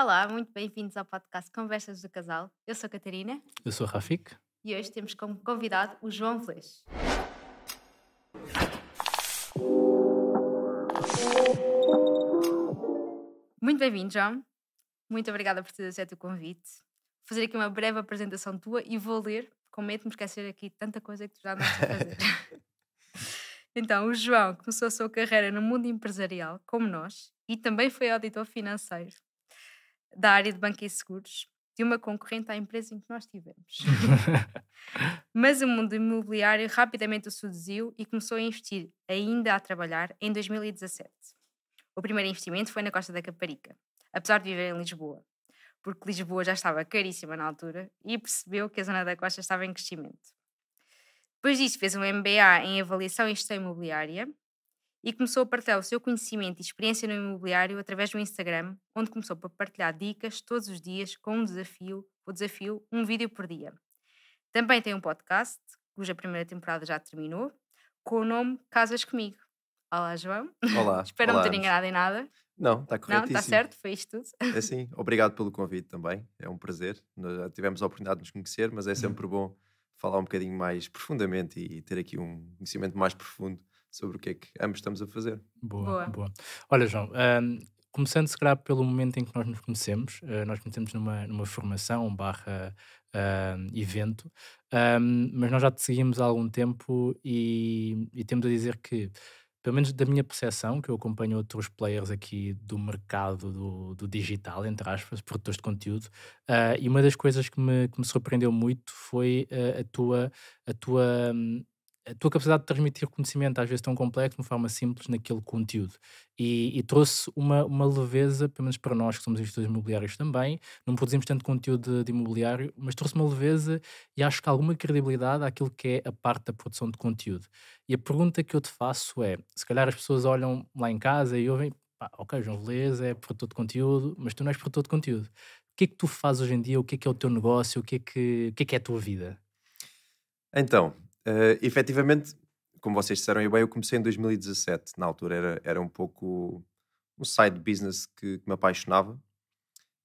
Olá, muito bem-vindos ao podcast Conversas do Casal. Eu sou a Catarina Eu sou o Rafik. e hoje temos como convidado o João Velez. Muito bem-vindo, João. Muito obrigada por ter aceito o convite. Vou fazer aqui uma breve apresentação tua e vou ler, com medo de me esquecer aqui tanta coisa que tu já a fazer. então, o João começou a sua carreira no mundo empresarial, como nós, e também foi auditor financeiro da área de banco e seguros de uma concorrente à empresa em que nós tivemos. Mas o mundo imobiliário rapidamente o seduziu e começou a investir, ainda a trabalhar, em 2017. O primeiro investimento foi na Costa da Caparica, apesar de viver em Lisboa, porque Lisboa já estava caríssima na altura e percebeu que a zona da Costa estava em crescimento. Depois disso, fez um MBA em Avaliação e Gestão Imobiliária e começou a partilhar o seu conhecimento e experiência no imobiliário através do Instagram, onde começou a partilhar dicas todos os dias com um desafio, o desafio um vídeo por dia. Também tem um podcast, cuja primeira temporada já terminou, com o nome Casas Comigo. Olá, João. Olá. Espero olá, não ter Ana. enganado em nada. Não, está Não, corretíssimo. está certo? Foi isto tudo. É sim. Obrigado pelo convite também. É um prazer. Nós já tivemos a oportunidade de nos conhecer, mas é sempre bom falar um bocadinho mais profundamente e ter aqui um conhecimento mais profundo sobre o que é que ambos estamos a fazer. Boa, Boa. boa. Olha, João, ahm, começando se calhar pelo momento em que nós nos conhecemos, ah, nós conhecemos numa, numa formação barra ahm, evento, ahm, mas nós já te seguimos há algum tempo e, e temos a dizer que, pelo menos da minha percepção, que eu acompanho outros players aqui do mercado do, do digital, entre aspas, produtores de conteúdo, ah, e uma das coisas que me, que me surpreendeu muito foi ah, a tua, a tua a tua capacidade de transmitir conhecimento, às vezes tão complexo, de uma forma simples, naquele conteúdo. E, e trouxe uma, uma leveza, pelo menos para nós que somos investidores imobiliários também, não produzimos tanto conteúdo de, de imobiliário, mas trouxe uma leveza e acho que alguma credibilidade àquilo que é a parte da produção de conteúdo. E a pergunta que eu te faço é: se calhar as pessoas olham lá em casa e ouvem, pá, ok, João Veleza é produtor de conteúdo, mas tu não és produtor de conteúdo. O que é que tu fazes hoje em dia? O que é que é o teu negócio? O que é que, o que, é, que é a tua vida? Então, eh, efetivamente, como vocês disseram bem, eu comecei em 2017. Na altura era, era um pouco um side business que, que me apaixonava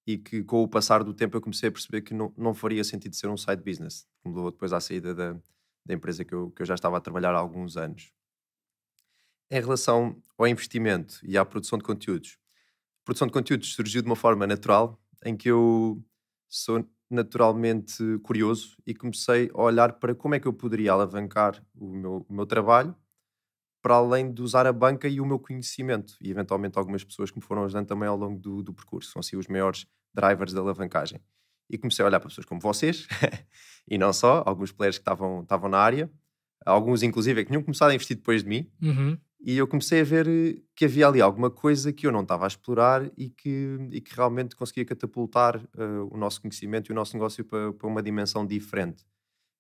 e que com o passar do tempo eu comecei a perceber que não, não faria sentido ser um side business. Mudou depois à saída da, da empresa que eu, que eu já estava a trabalhar há alguns anos. Em relação ao investimento e à produção de conteúdos, a produção de conteúdos surgiu de uma forma natural em que eu sou naturalmente curioso e comecei a olhar para como é que eu poderia alavancar o meu, o meu trabalho para além de usar a banca e o meu conhecimento e eventualmente algumas pessoas que me foram ajudando também ao longo do, do percurso, são assim os maiores drivers da alavancagem. E comecei a olhar para pessoas como vocês e não só, alguns players que estavam, estavam na área, alguns inclusive que tinham começado a investir depois de mim Uhum. E eu comecei a ver eh, que havia ali alguma coisa que eu não estava a explorar e que, e que realmente conseguia catapultar eh, o nosso conhecimento e o nosso negócio para, para uma dimensão diferente.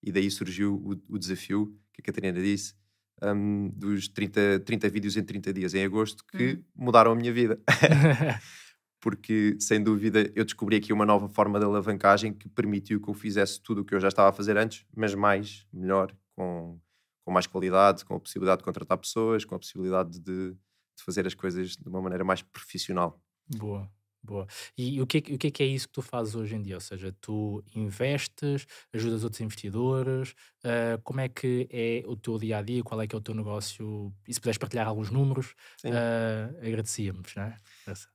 E daí surgiu o, o desafio que a Catarina disse, hum, dos 30, 30 vídeos em 30 dias em agosto, que Uhum. mudaram a minha vida. Porque, sem dúvida, eu descobri aqui uma nova forma de alavancagem que permitiu que eu fizesse tudo o que eu já estava a fazer antes, mas mais, melhor, com, com mais qualidade, com a possibilidade de contratar pessoas, com a possibilidade de, de fazer as coisas de uma maneira mais profissional. Boa, boa. E o que, é, que- o que é que é isso que tu fazes hoje em dia? Ou seja, tu investes, ajudas outros investidores, ah, como é que é o teu dia a dia, qual é que é o teu negócio? E se puderes partilhar alguns números, ah, agradecíamos, não é? Essa.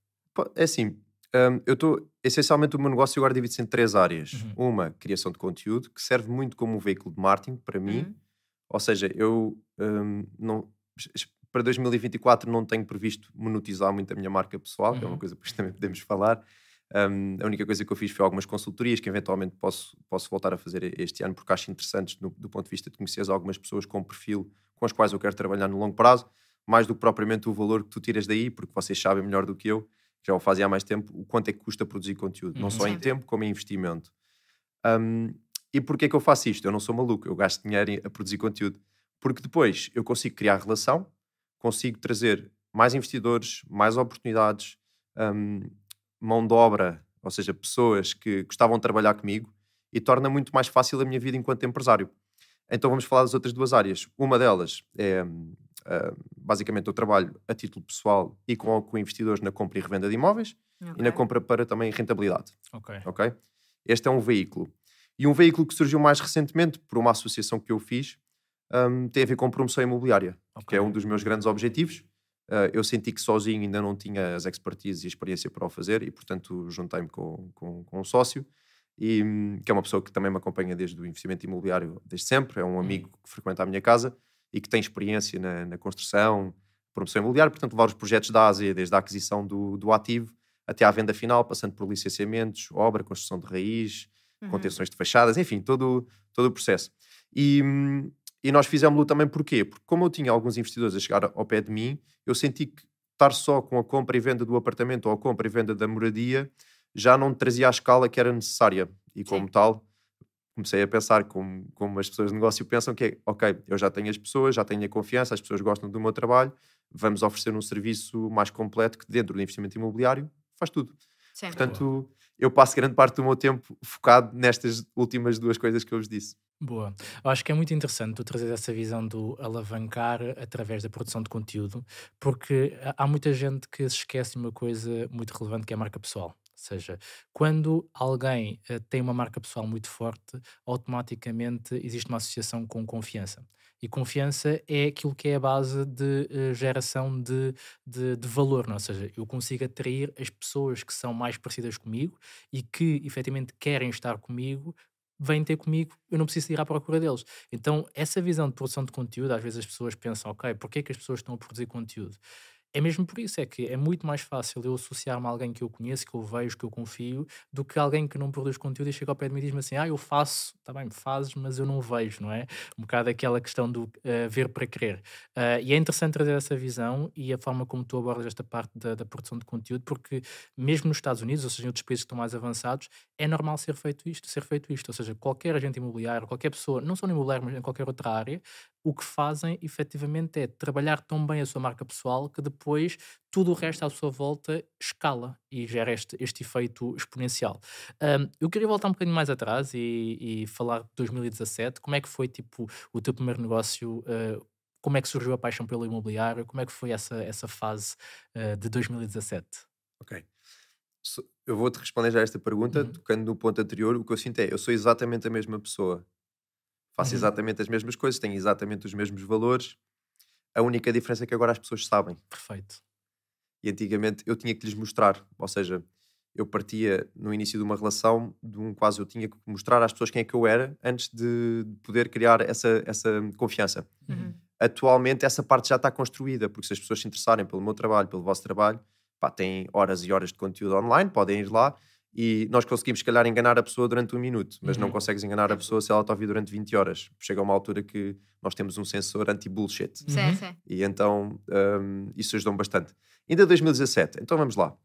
É assim, hum, eu estou. Essencialmente, o meu negócio agora divide-se em três áreas. Uhum. Uma, criação de conteúdo, que serve muito como um veículo de marketing para mim. Uhum. Ou seja, eu hum, não, para 2024 não tenho previsto monetizar muito a minha marca pessoal, que é uma Uhum. coisa que também podemos falar. Hum, a única coisa que eu fiz foi algumas consultorias que eventualmente posso, posso voltar a fazer este ano, porque acho interessantes no- do ponto de vista de conhecer algumas pessoas com perfil com as quais eu quero trabalhar no longo prazo, mais do que propriamente o valor que tu tiras daí, porque vocês sabem melhor do que eu, já o fazem há mais tempo, o quanto é que custa produzir conteúdo, não Uhum. só em tempo como em investimento. Hum, e porquê é que eu faço isto? Eu não sou maluco, eu gasto dinheiro a produzir conteúdo. Porque depois eu consigo criar relação, consigo trazer mais investidores, mais oportunidades, hum, mão de obra, ou seja, pessoas que gostavam de trabalhar comigo e torna muito mais fácil a minha vida enquanto empresário. Então vamos falar das outras duas áreas. Uma delas é hum, basicamente eu trabalho a título pessoal e com, com investidores na compra e revenda de imóveis okay. e na compra para também rentabilidade. Ok. Ok? Este é um veículo. E um veículo que surgiu mais recentemente por uma associação que eu fiz um, tem a ver com promoção imobiliária, okay. que é um dos meus grandes objetivos. Uh, eu senti que sozinho ainda não tinha as expertises e experiência para o fazer e, portanto, juntei-me com, com, com, um sócio, e, um, que é uma pessoa que também me acompanha desde o investimento imobiliário, desde sempre. É um amigo que frequenta a minha casa e que tem experiência na, na construção, promoção imobiliária, portanto, levar os projetos da Ásia, desde a aquisição do, do ativo até à venda final, passando por licenciamentos, obra, construção de raiz, uhum. contenções de fachadas, enfim, todo, todo o processo. E, e nós fizemos-lo também porquê? Porque como eu tinha alguns investidores a chegar ao pé de mim, eu senti que estar só com a compra e venda do apartamento ou a compra e venda da moradia já não trazia a escala que era necessária. E como Sim. tal, comecei a pensar como, como as pessoas de negócio pensam que é, ok, eu já tenho as pessoas, já tenho a confiança, as pessoas gostam do meu trabalho, vamos oferecer um serviço mais completo que dentro do investimento imobiliário faz tudo. Sim. Portanto, eu passo grande parte do meu tempo focado nestas últimas duas coisas que eu vos disse. Boa. Eu acho que é muito interessante tu trazer essa visão do alavancar através da produção de conteúdo, porque há muita gente que se esquece de uma coisa muito relevante que é a marca pessoal. Seja, quando alguém uh, tem uma marca pessoal muito forte, automaticamente existe uma associação com confiança. E confiança é aquilo que é a base de uh, geração de, de, de, valor, não? É? ou seja, eu consigo atrair as pessoas que são mais parecidas comigo e que efetivamente querem estar comigo vêm ter comigo, eu não preciso ir à procura deles. Então, essa visão de produção de conteúdo, às vezes as pessoas pensam, ok, porquê é que as pessoas estão a produzir conteúdo? É mesmo por isso, é que é muito mais fácil eu associar-me a alguém que eu conheço, que eu vejo, que eu confio, do que alguém que não produz conteúdo e chega ao pé de mim e diz-me assim: Ah, eu faço, está bem, fazes, mas eu não vejo, não é? Um bocado aquela questão do uh, ver para crer. Uh, e é interessante trazer essa visão e a forma como tu abordas esta parte da, da, produção de conteúdo, porque mesmo nos Estados Unidos, ou seja, em outros países que estão mais avançados, é normal ser feito isto, ser feito isto. Ou seja, qualquer agente imobiliário, qualquer pessoa, não só no imobiliário, mas em qualquer outra área, o que fazem efetivamente é trabalhar tão bem a sua marca pessoal que depois tudo o resto à sua volta escala e gera este, este efeito exponencial. Um, eu queria voltar um bocadinho mais atrás e, e, falar de 2017. Como é que foi tipo o teu primeiro negócio? Uh, como é que surgiu a paixão pelo imobiliário? Como é que foi essa, essa fase uh, de 2017? Ok. Eu vou-te responder já a esta pergunta, uhum. tocando no ponto anterior. O que eu sinto é, eu sou exatamente a mesma pessoa faço uhum. exatamente as mesmas coisas, tenho exatamente os mesmos valores. A única diferença é que agora as pessoas sabem. Perfeito. E antigamente eu tinha que lhes mostrar, ou seja, eu partia no início de uma relação de um quase eu tinha que mostrar às pessoas quem é que eu era antes de poder criar essa, essa confiança. Uhum. Atualmente essa parte já está construída, porque se as pessoas se interessarem pelo meu trabalho, pelo vosso trabalho, pá, têm horas e horas de conteúdo online, podem ir lá e nós conseguimos, se calhar, enganar a pessoa durante um minuto, mas uhum. não consegues enganar a pessoa se ela está a ouvir durante 20 horas. Chega a uma altura que nós temos um sensor anti-bullshit. Sim, uhum. sim. E então um, isso ajudou bastante. Ainda 2017, então vamos lá.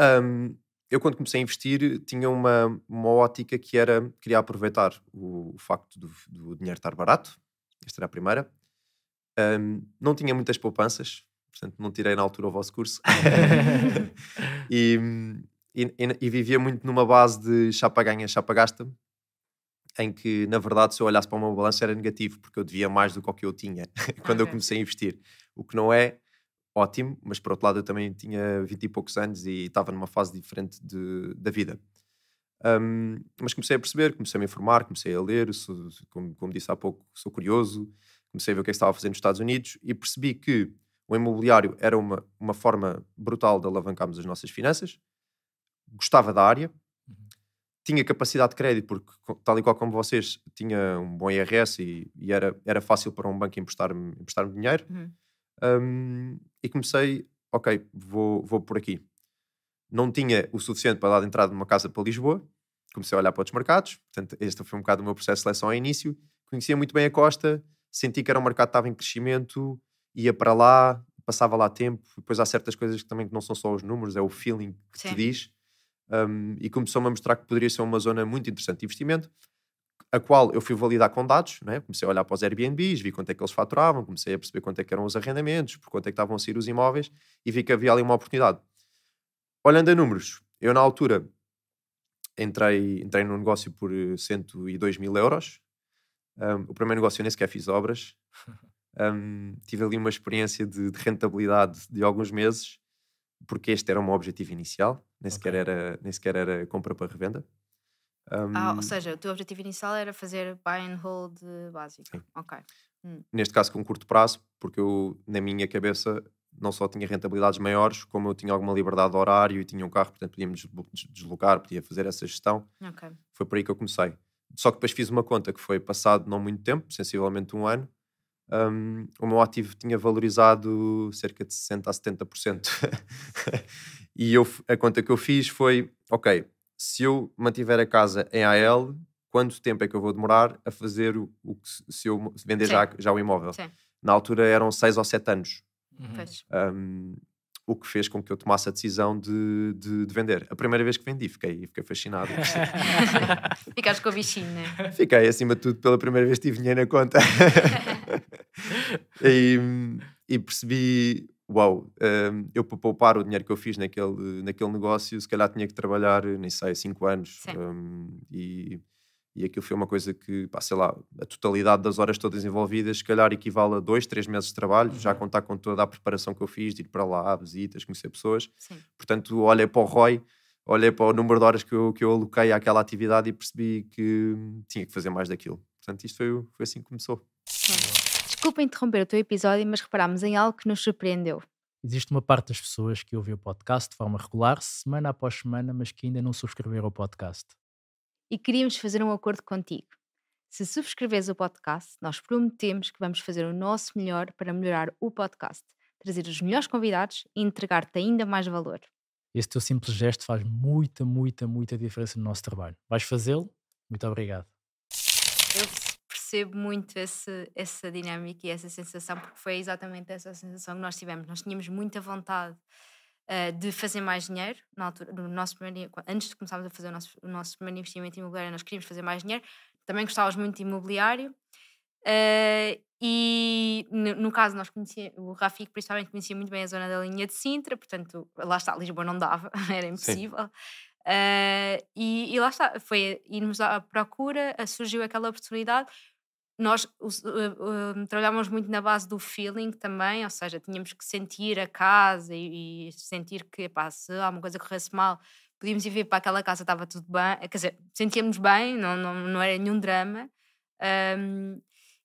Um, eu, quando comecei a investir, tinha uma, uma ótica que era queria aproveitar o, o facto do, do, dinheiro estar barato. Esta era a primeira. Um, não tinha muitas poupanças, portanto, não tirei na altura o vosso curso. e e, e, e, vivia muito numa base de chapa ganha, chapa gasta, em que, na verdade, se eu olhasse para o meu balanço era negativo, porque eu devia mais do que o que eu tinha quando okay. eu comecei a investir. O que não é ótimo, mas por outro lado eu também tinha 20 e poucos anos e estava numa fase diferente de, da vida. Um, mas comecei a perceber, comecei a me informar, comecei a ler, sou, como, como, disse há pouco, sou curioso, comecei a ver o que, é que estava a fazer nos Estados Unidos e percebi que o imobiliário era uma, uma forma brutal de alavancarmos as nossas finanças, gostava da área, uhum. tinha capacidade de crédito, porque, tal e qual como vocês, tinha um bom IRS e, e era, era fácil para um banco emprestar-me emprestar dinheiro. Uhum. Um, e comecei, ok, vou, vou por aqui. Não tinha o suficiente para dar de entrada numa casa para Lisboa, comecei a olhar para outros mercados. Portanto, este foi um bocado o meu processo de seleção ao início. Conhecia muito bem a costa, senti que era um mercado que estava em crescimento, ia para lá, passava lá tempo. Depois há certas coisas que também não são só os números, é o feeling que Sim. te diz um, e começou-me a mostrar que poderia ser uma zona muito interessante de investimento, a qual eu fui validar com dados, né? comecei a olhar para os Airbnbs, vi quanto é que eles faturavam, comecei a perceber quanto é que eram os arrendamentos, por quanto é que estavam a sair os imóveis e vi que havia ali uma oportunidade. Olhando a números, eu na altura entrei, entrei no negócio por 102 mil euros. Um, o primeiro negócio eu nem sequer fiz obras. Um, tive ali uma experiência de, de, rentabilidade de alguns meses, porque este era o meu objetivo inicial, nem, okay. sequer, era, nem sequer era compra para revenda. Um, ah, ou seja, o teu objetivo inicial era fazer buy and hold básico. Sim. Ok. Hum. Neste caso com curto prazo, porque eu, na minha cabeça, não só tinha rentabilidades maiores, como eu tinha alguma liberdade de horário e tinha um carro, portanto podíamos deslocar, podia fazer essa gestão. Okay. Foi por aí que eu comecei. Só que depois fiz uma conta que foi passado não muito tempo, sensivelmente um ano, um, o meu ativo tinha valorizado cerca de 60% a 70%. e eu, a conta que eu fiz foi: ok, se eu mantiver a casa em AL, quanto tempo é que eu vou demorar a fazer o, o que se eu vender já, já o imóvel? Sim. Na altura eram 6 ou 7 anos. Uhum. Um, o que fez com que eu tomasse a decisão de, de, de, vender. A primeira vez que vendi, fiquei, fiquei fascinado. Ficaste com o bichinho, né? Fiquei, acima de tudo, pela primeira vez tive dinheiro na conta. e, e, percebi, uau, um, eu para poupar o dinheiro que eu fiz naquele, naquele negócio, se calhar tinha que trabalhar, nem sei, 5 anos. Um, e e aquilo foi uma coisa que, pá, sei lá, a totalidade das horas todas envolvidas, se calhar equivale a dois, três meses de trabalho, uhum. já contar com toda a preparação que eu fiz, de ir para lá, visitas, conhecer pessoas. Sim. Portanto, olhei para o ROI, olhei para o número de horas que eu, que eu aloquei àquela atividade e percebi que tinha que fazer mais daquilo. Portanto, isto foi, foi assim que começou. Sim. Desculpa interromper o teu episódio, mas reparámos em algo que nos surpreendeu. Existe uma parte das pessoas que ouvem o podcast de forma regular, semana após semana, mas que ainda não subscreveram o podcast e queríamos fazer um acordo contigo. Se subscreves o podcast, nós prometemos que vamos fazer o nosso melhor para melhorar o podcast, trazer os melhores convidados e entregar-te ainda mais valor. Esse teu simples gesto faz muita, muita, muita diferença no nosso trabalho. Vais fazê-lo? Muito obrigado. Eu percebo muito esse, essa dinâmica e essa sensação, porque foi exatamente essa sensação que nós tivemos. Nós tínhamos muita vontade uh, de fazer mais dinheiro, na altura, no nosso primeiro, antes de começarmos a fazer o nosso, o nosso primeiro investimento imobiliário, nós queríamos fazer mais dinheiro, também gostávamos muito de imobiliário. Uh, e no, no, caso, nós conhecia, o Rafik principalmente conhecia muito bem a zona da linha de Sintra, portanto, lá está, Lisboa não dava, era impossível. Uh, e, e, lá está, foi irmos à procura, surgiu aquela oportunidade nós uh, uh, muito na base do feeling também, ou seja, tínhamos que sentir a casa e, e sentir que epá, se alguma coisa corresse mal, podíamos ir ver para aquela casa, estava tudo bem, quer dizer, sentíamos bem, não, não, não era nenhum drama. Um,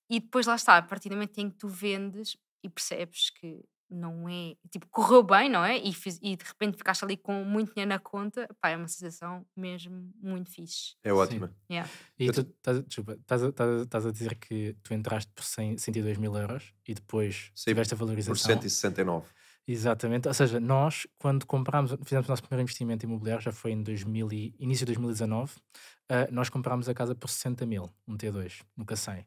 e depois lá está, a partir do momento em que tu vendes e percebes que não é. Tipo, correu bem, não é? E, fiz, e de repente ficaste ali com muito dinheiro na conta, pá, é uma sensação mesmo muito fixe. É ótima. Yeah. E tu estás, a dizer que tu entraste por 100, 102 mil euros e depois Sim, tiveste a valorização. Por 169. Exatamente, ou seja, nós quando comprámos, fizemos o nosso primeiro investimento imobiliário, já foi em 2000 e, início de 2019, uh, nós comprámos a casa por 60 mil, um T2, nunca 100.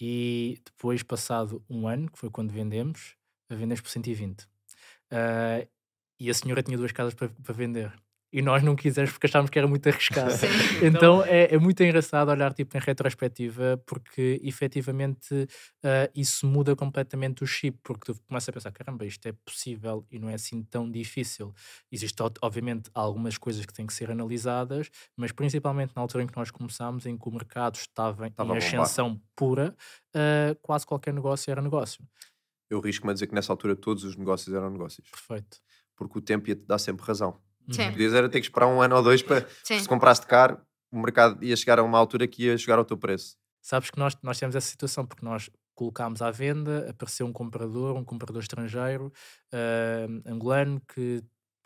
E depois, passado um ano, que foi quando vendemos, a vender por 120. Uh, e a senhora tinha duas casas para, para vender. E nós não quisemos porque achámos que era muito arriscado. Sim. Então é, é, muito engraçado olhar tipo, em retrospectiva, porque efetivamente uh, isso muda completamente o chip, porque tu começas a pensar: caramba, isto é possível e não é assim tão difícil. Existem, obviamente, algumas coisas que têm que ser analisadas, mas principalmente na altura em que nós começámos, em que o mercado estava, estava em ascensão pura, uh, quase qualquer negócio era negócio eu risco-me a dizer que nessa altura todos os negócios eram negócios. Perfeito. Porque o tempo ia-te dar sempre razão. Sim. Podias era ter que esperar um ano ou dois para. Sim. Se compraste caro, o mercado ia chegar a uma altura que ia chegar ao teu preço. Sabes que nós, nós temos essa situação porque nós colocámos à venda, apareceu um comprador, um comprador estrangeiro, uh, angolano, que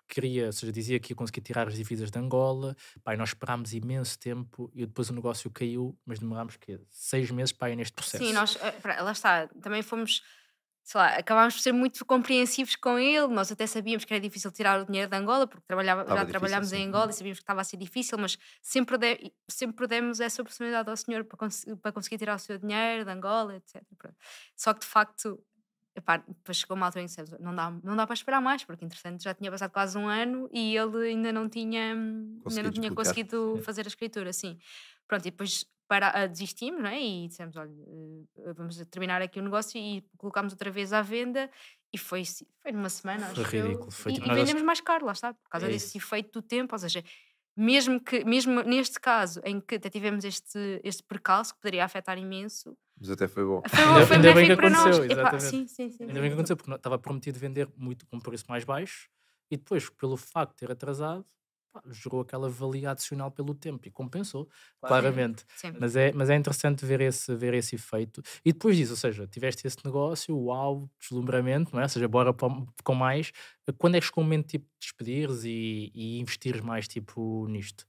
queria, ou seja, dizia que ia conseguir tirar as divisas de Angola. Pai, nós esperámos imenso tempo e depois o negócio caiu, mas demorámos que seis meses para ir neste processo. Sim, nós, eh, lá está, também fomos sei lá, acabámos por ser muito compreensivos com ele. Nós até sabíamos que era difícil tirar o dinheiro de Angola, porque trabalhava, já trabalhámos em Angola e sabíamos que estava a ser difícil, mas sempre, de, sempre demos essa oportunidade ao senhor para, cons para conseguir tirar o seu dinheiro de Angola, etc. Só que de facto, epá, depois chegou uma altura em que não dá, não dá para esperar mais, porque interessante já tinha passado quase um ano e ele ainda não tinha, ainda não tinha conseguido fazer a escritura, assim. Pronto, e depois para, uh, desistimos não é? e dissemos: olha, uh, vamos terminar aqui o negócio e colocámos outra vez à venda. E foi, foi numa semana. Foi ridículo. Foi e, tipo, e vendemos mais caro, lá está, por causa é desse efeito do tempo. Ou seja, mesmo, que, mesmo neste caso em que até tivemos este, este percalço que poderia afetar imenso, Mas até foi bom. Foi, Ainda- foi ainda bem que aconteceu, Epá, exatamente. sim, sim, sim. Ainda bem que aconteceu, porque estava prometido vender muito com preço mais baixo e depois, pelo facto de ter atrasado, pá, gerou aquela valia adicional pelo tempo e compensou, claramente. Sim. Mas é, mas é interessante ver esse, ver esse efeito. E depois disso, ou seja, tiveste esse negócio, uau, deslumbramento, não é? Ou seja, bora com mais. Quando é que chegou o momento tipo, de despedires e, e investires mais tipo, nisto?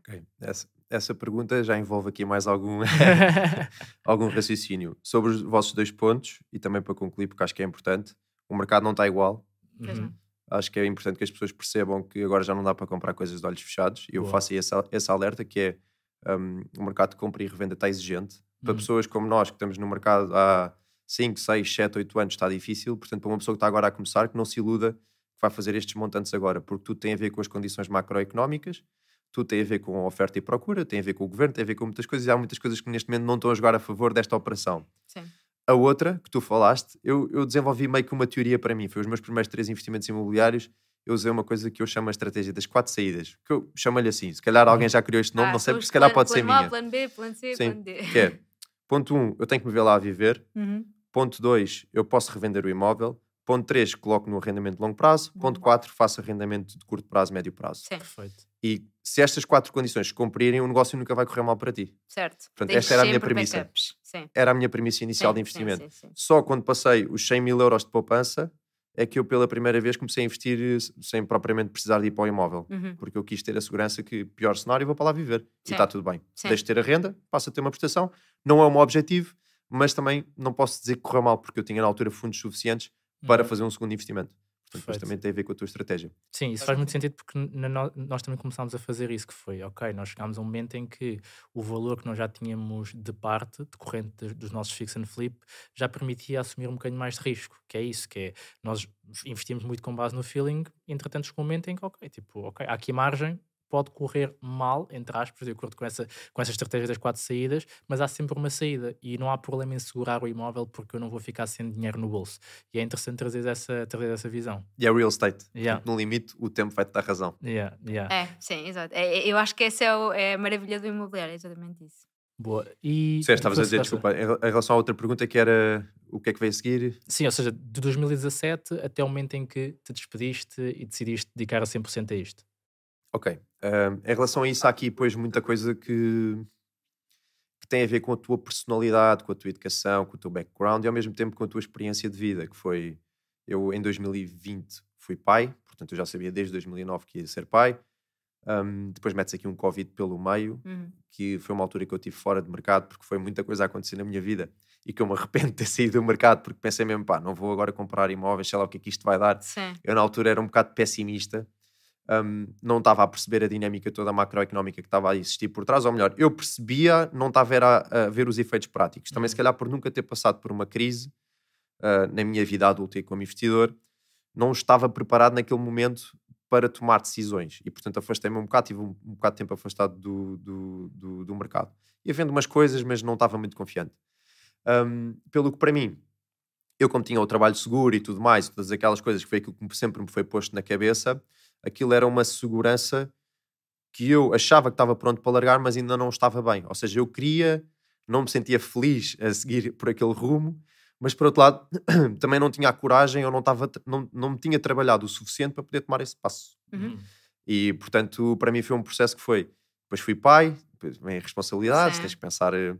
Ok, Essa, essa pergunta já envolve aqui mais algum, algum raciocínio. Sobre os vossos dois pontos, e também para concluir, porque acho que é importante, o mercado não está igual. Uhum. Acho que é importante que as pessoas percebam que agora já não dá para comprar coisas de olhos fechados. E eu Boa. faço aí esse, esse alerta que é um, o mercado de compra e revenda está exigente. Para Uhum. pessoas como nós, que estamos no mercado há 5, 6, 7, 8 anos, está difícil. Portanto, para uma pessoa que está agora a começar, que não se iluda que vai fazer estes montantes agora, porque tudo tem a ver com as condições macroeconómicas, tudo tem a ver com a oferta e procura, tem a ver com o governo, tem a ver com muitas coisas, e há muitas coisas que neste momento não estão a jogar a favor desta operação. Sim. A outra, que tu falaste, eu, eu desenvolvi meio que uma teoria para mim. Foi os meus primeiros três investimentos imobiliários. Eu usei uma coisa que eu chamo a estratégia das quatro saídas. Que eu chamo-lhe assim. Se calhar alguém já criou este nome, Ah, não sei, porque se calhar plan- pode ser plano A, minha. Plano B, plano C, Sim. plano D. Que é, ponto um, eu tenho que me ver lá a viver. Uhum. Ponto 2, eu posso revender o imóvel. Ponto 3, coloco no arrendamento de longo prazo. Ponto Uhum. 4, faço arrendamento de curto prazo, médio prazo. Sim, Perfeito. E se estas quatro condições se cumprirem, o negócio nunca vai correr mal para ti. certo. Portanto, Tens esta era a minha premissa. backups. Sim. Era a minha premissa inicial sim, de investimento. Sim. Só quando passei os 100 mil euros de poupança é que eu pela primeira vez comecei a investir eh, sem propriamente precisar de ir para o imóvel. Uhum. Porque eu quis ter a segurança que, pior cenário, vou para lá viver. E está tudo bem. Deixo de ter a renda, passo a ter uma prestação. Não é o meu objetivo, mas também não posso dizer que correu mal, porque eu tinha na altura fundos suficientes para Uhum. fazer um segundo investimento. Portanto, depois também tem a ver com a tua estratégia. Sim, isso faz muito sentido porque no- nós também começámos a fazer isso, que foi, ok, nós chegámos a um momento em que o valor que nós já tínhamos de parte, decorrente de- dos nossos fix and flip, já permitia assumir um bocadinho mais de risco, que é isso, que é, nós investimos muito com base no feeling, entretanto chegou um momento em que, ok, tipo, ok, há aqui margem, pode correr mal, entre aspas, de acordo com essa, com essa estratégia das quatro saídas, mas há sempre uma saída e não há problema em segurar o imóvel porque eu não vou ficar sem dinheiro no bolso. E é interessante trazer essa, trazer essa visão. E é real estate. Yeah. No limite, o tempo vai-te dar razão. Yeah, yeah. É, sim, exato. É, eu acho que essa é, o- é a maravilha do imobiliário, é exatamente isso. Boa. E Disseste, estavas a dizer, desculpa, em relação à outra pergunta que era o que é que veio a seguir? Sim, ou seja, de 2017 até o momento em que te despediste e decidiste dedicar a 100% a isto. Ok. Ahm, em relação a isso, há aqui, pois, muita coisa que, que tem a ver com a tua personalidade, com a tua educação, com o teu background e ao mesmo tempo com a tua experiência de vida, que foi... Eu, em 2020, fui pai, portanto, eu já sabia desde 2009 que ia ser pai. Ahm, depois metes aqui um Covid pelo meio, Uhum. que foi uma altura que eu tive fora de mercado, porque foi muita coisa a acontecer na minha vida e que eu me arrependo de ter saído do mercado, porque pensei mesmo, pá, não vou agora comprar imóveis, sei lá o que é que isto vai dar. Sim. Eu, na altura, era um bocado pessimista, hum, não estava a perceber a dinâmica toda macroeconómica que estava a existir por trás, ou melhor, eu percebia, não estava a, a ver os efeitos práticos. Também, se Uhum. calhar, por nunca ter passado por uma crise ah, na minha vida adulta e como investidor, não estava preparado naquele momento para tomar decisões e, portanto, afastei-me um bocado, tive um, um bocado de tempo afastado do, do, do, do mercado. Ia vendo umas coisas, mas não estava muito confiante. Hum, pelo que, para mim, eu como tinha o trabalho seguro e tudo mais, todas aquelas coisas que foi aquilo que sempre me foi posto na cabeça, aquilo era uma segurança que eu achava que estava pronto para largar, mas ainda não estava bem. Ou seja, eu queria, não me sentia feliz a seguir por aquele rumo, mas por outro lado, também não tinha a coragem ou não, estava, não, não me tinha trabalhado o suficiente para poder tomar esse passo. Uhum. E portanto, para mim foi um processo que foi. Depois fui pai, depois vem responsabilidades, tens que pensar eh,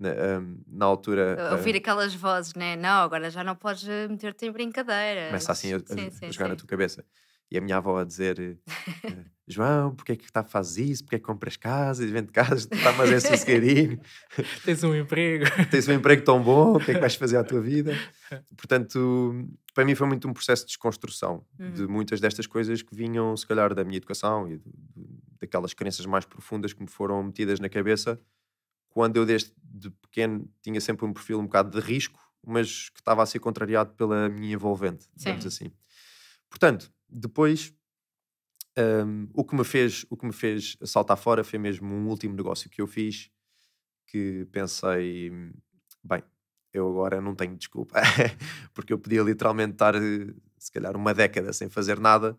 na, hum, na altura. eh, Ouvir aquelas vozes, né? Não, agora já não podes eh, meter-te em brincadeira. Começa assim a, a- Sim, a sim, jogar na sim. tua cabeça. E a minha avó a dizer: eh, João, porque é que tá, fazes isso? Porque é que compras casas, vende casas, está mais é sossegadinho, Tens um emprego. tens um emprego tão bom, o que é que vais fazer à tua vida? Portanto, para mim foi muito um processo de desconstrução de Uhum. muitas destas coisas que vinham, se calhar, da minha educação e daquelas crenças mais profundas que me foram metidas na cabeça quando eu, desde de pequeno, tinha sempre um perfil um bocado de risco, mas que estava a ser contrariado pela minha envolvente, digamos Sim. assim. Portanto, depois, hum, o, que me fez, o que me fez saltar fora foi mesmo um último negócio que eu fiz que pensei, bem, eu agora não tenho desculpa, porque eu podia literalmente estar, se calhar, uma década sem fazer nada,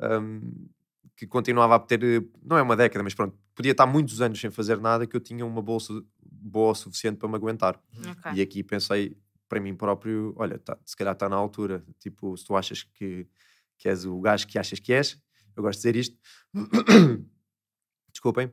hum, que continuava a ter, não é uma década, mas pronto, podia estar muitos anos sem fazer nada, que eu tinha uma bolsa boa o suficiente para me aguentar. Ok. E aqui pensei para mim próprio: olha, tá- se calhar está na altura. Tipo, se tu achas que, que és o gajo que achas que és, eu gosto de dizer isto. Desculpem.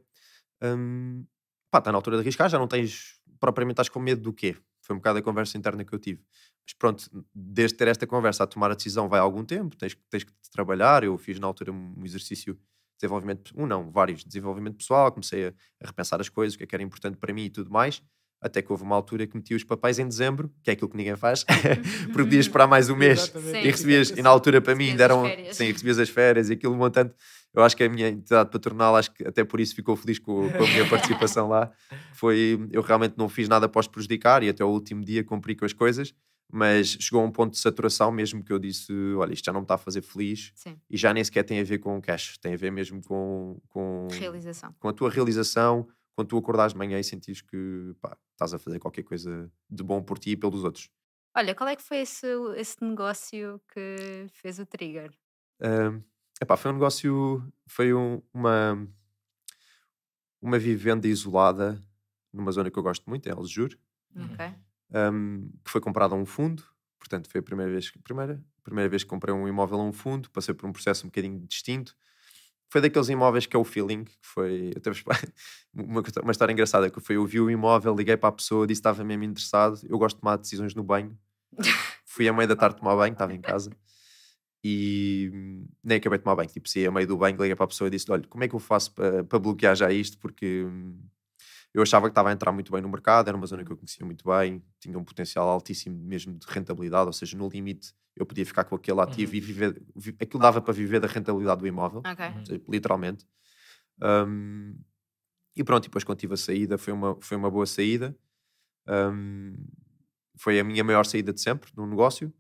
Hum, pá, está na altura de arriscar, já não tens propriamente estás com medo do quê? Foi um bocado a conversa interna que eu tive. Mas pronto, desde ter esta conversa a tomar a decisão vai algum tempo, tens, tens que trabalhar. Eu fiz na altura um exercício de desenvolvimento, um não, vários, de desenvolvimento pessoal, comecei a, a repensar as coisas, o que é que era importante para mim e tudo mais. Até que houve uma altura que meti os papéis em dezembro, que é aquilo que ninguém faz, porque podias esperar mais um mês e recebias, e na altura para mim Recebias ainda as eram, férias. sim, recebias as férias e aquilo montante. Eu acho que a minha entidade patronal, acho que até por isso ficou feliz com, com a minha participação lá. Foi, eu realmente não fiz nada para os prejudicar e até o último dia cumpri com as coisas, mas chegou a um ponto de saturação mesmo que eu disse: olha, isto já não me está a fazer feliz Sim. e já nem sequer tem a ver com cash, tem a ver mesmo com, com, Realização. com a tua realização, quando tu acordares de manhã e sentires que pá, estás a fazer qualquer coisa de bom por ti e pelos outros. Olha, qual é que foi esse, esse negócio que fez o trigger? Ahm, epá, foi um negócio, foi um- uma, uma vivenda isolada numa zona que eu gosto muito, é Aljur, Uhum. Ok. ahm, que foi comprada a um fundo, portanto foi a primeira vez, primeira, primeira vez que comprei um imóvel a um fundo, passei por um processo um bocadinho distinto. Foi daqueles imóveis que é o feeling, que foi até vos- uma, uma história engraçada, que foi eu vi o imóvel, liguei para a pessoa, disse que estava mesmo interessado, eu gosto de tomar decisões no banho, fui à meia da tarde tomar banho, estava em casa e nem acabei de tomar banho. Tipo, saí a meio do banho, liguei para a pessoa e disse: Olha, como é que eu faço para, para bloquear já isto? Porque hum, eu achava que estava a entrar muito bem no mercado, era uma zona que eu conhecia muito bem, tinha um potencial altíssimo mesmo de rentabilidade, ou seja, no limite eu podia ficar com aquele ativo Uhum. e viver. vi- Aquilo dava para viver da rentabilidade do imóvel, Ok. Uhum. seja, literalmente. Hum, e pronto, e depois quando tive a saída, foi uma, foi uma boa saída. Hum, foi a minha maior saída de sempre no negócio,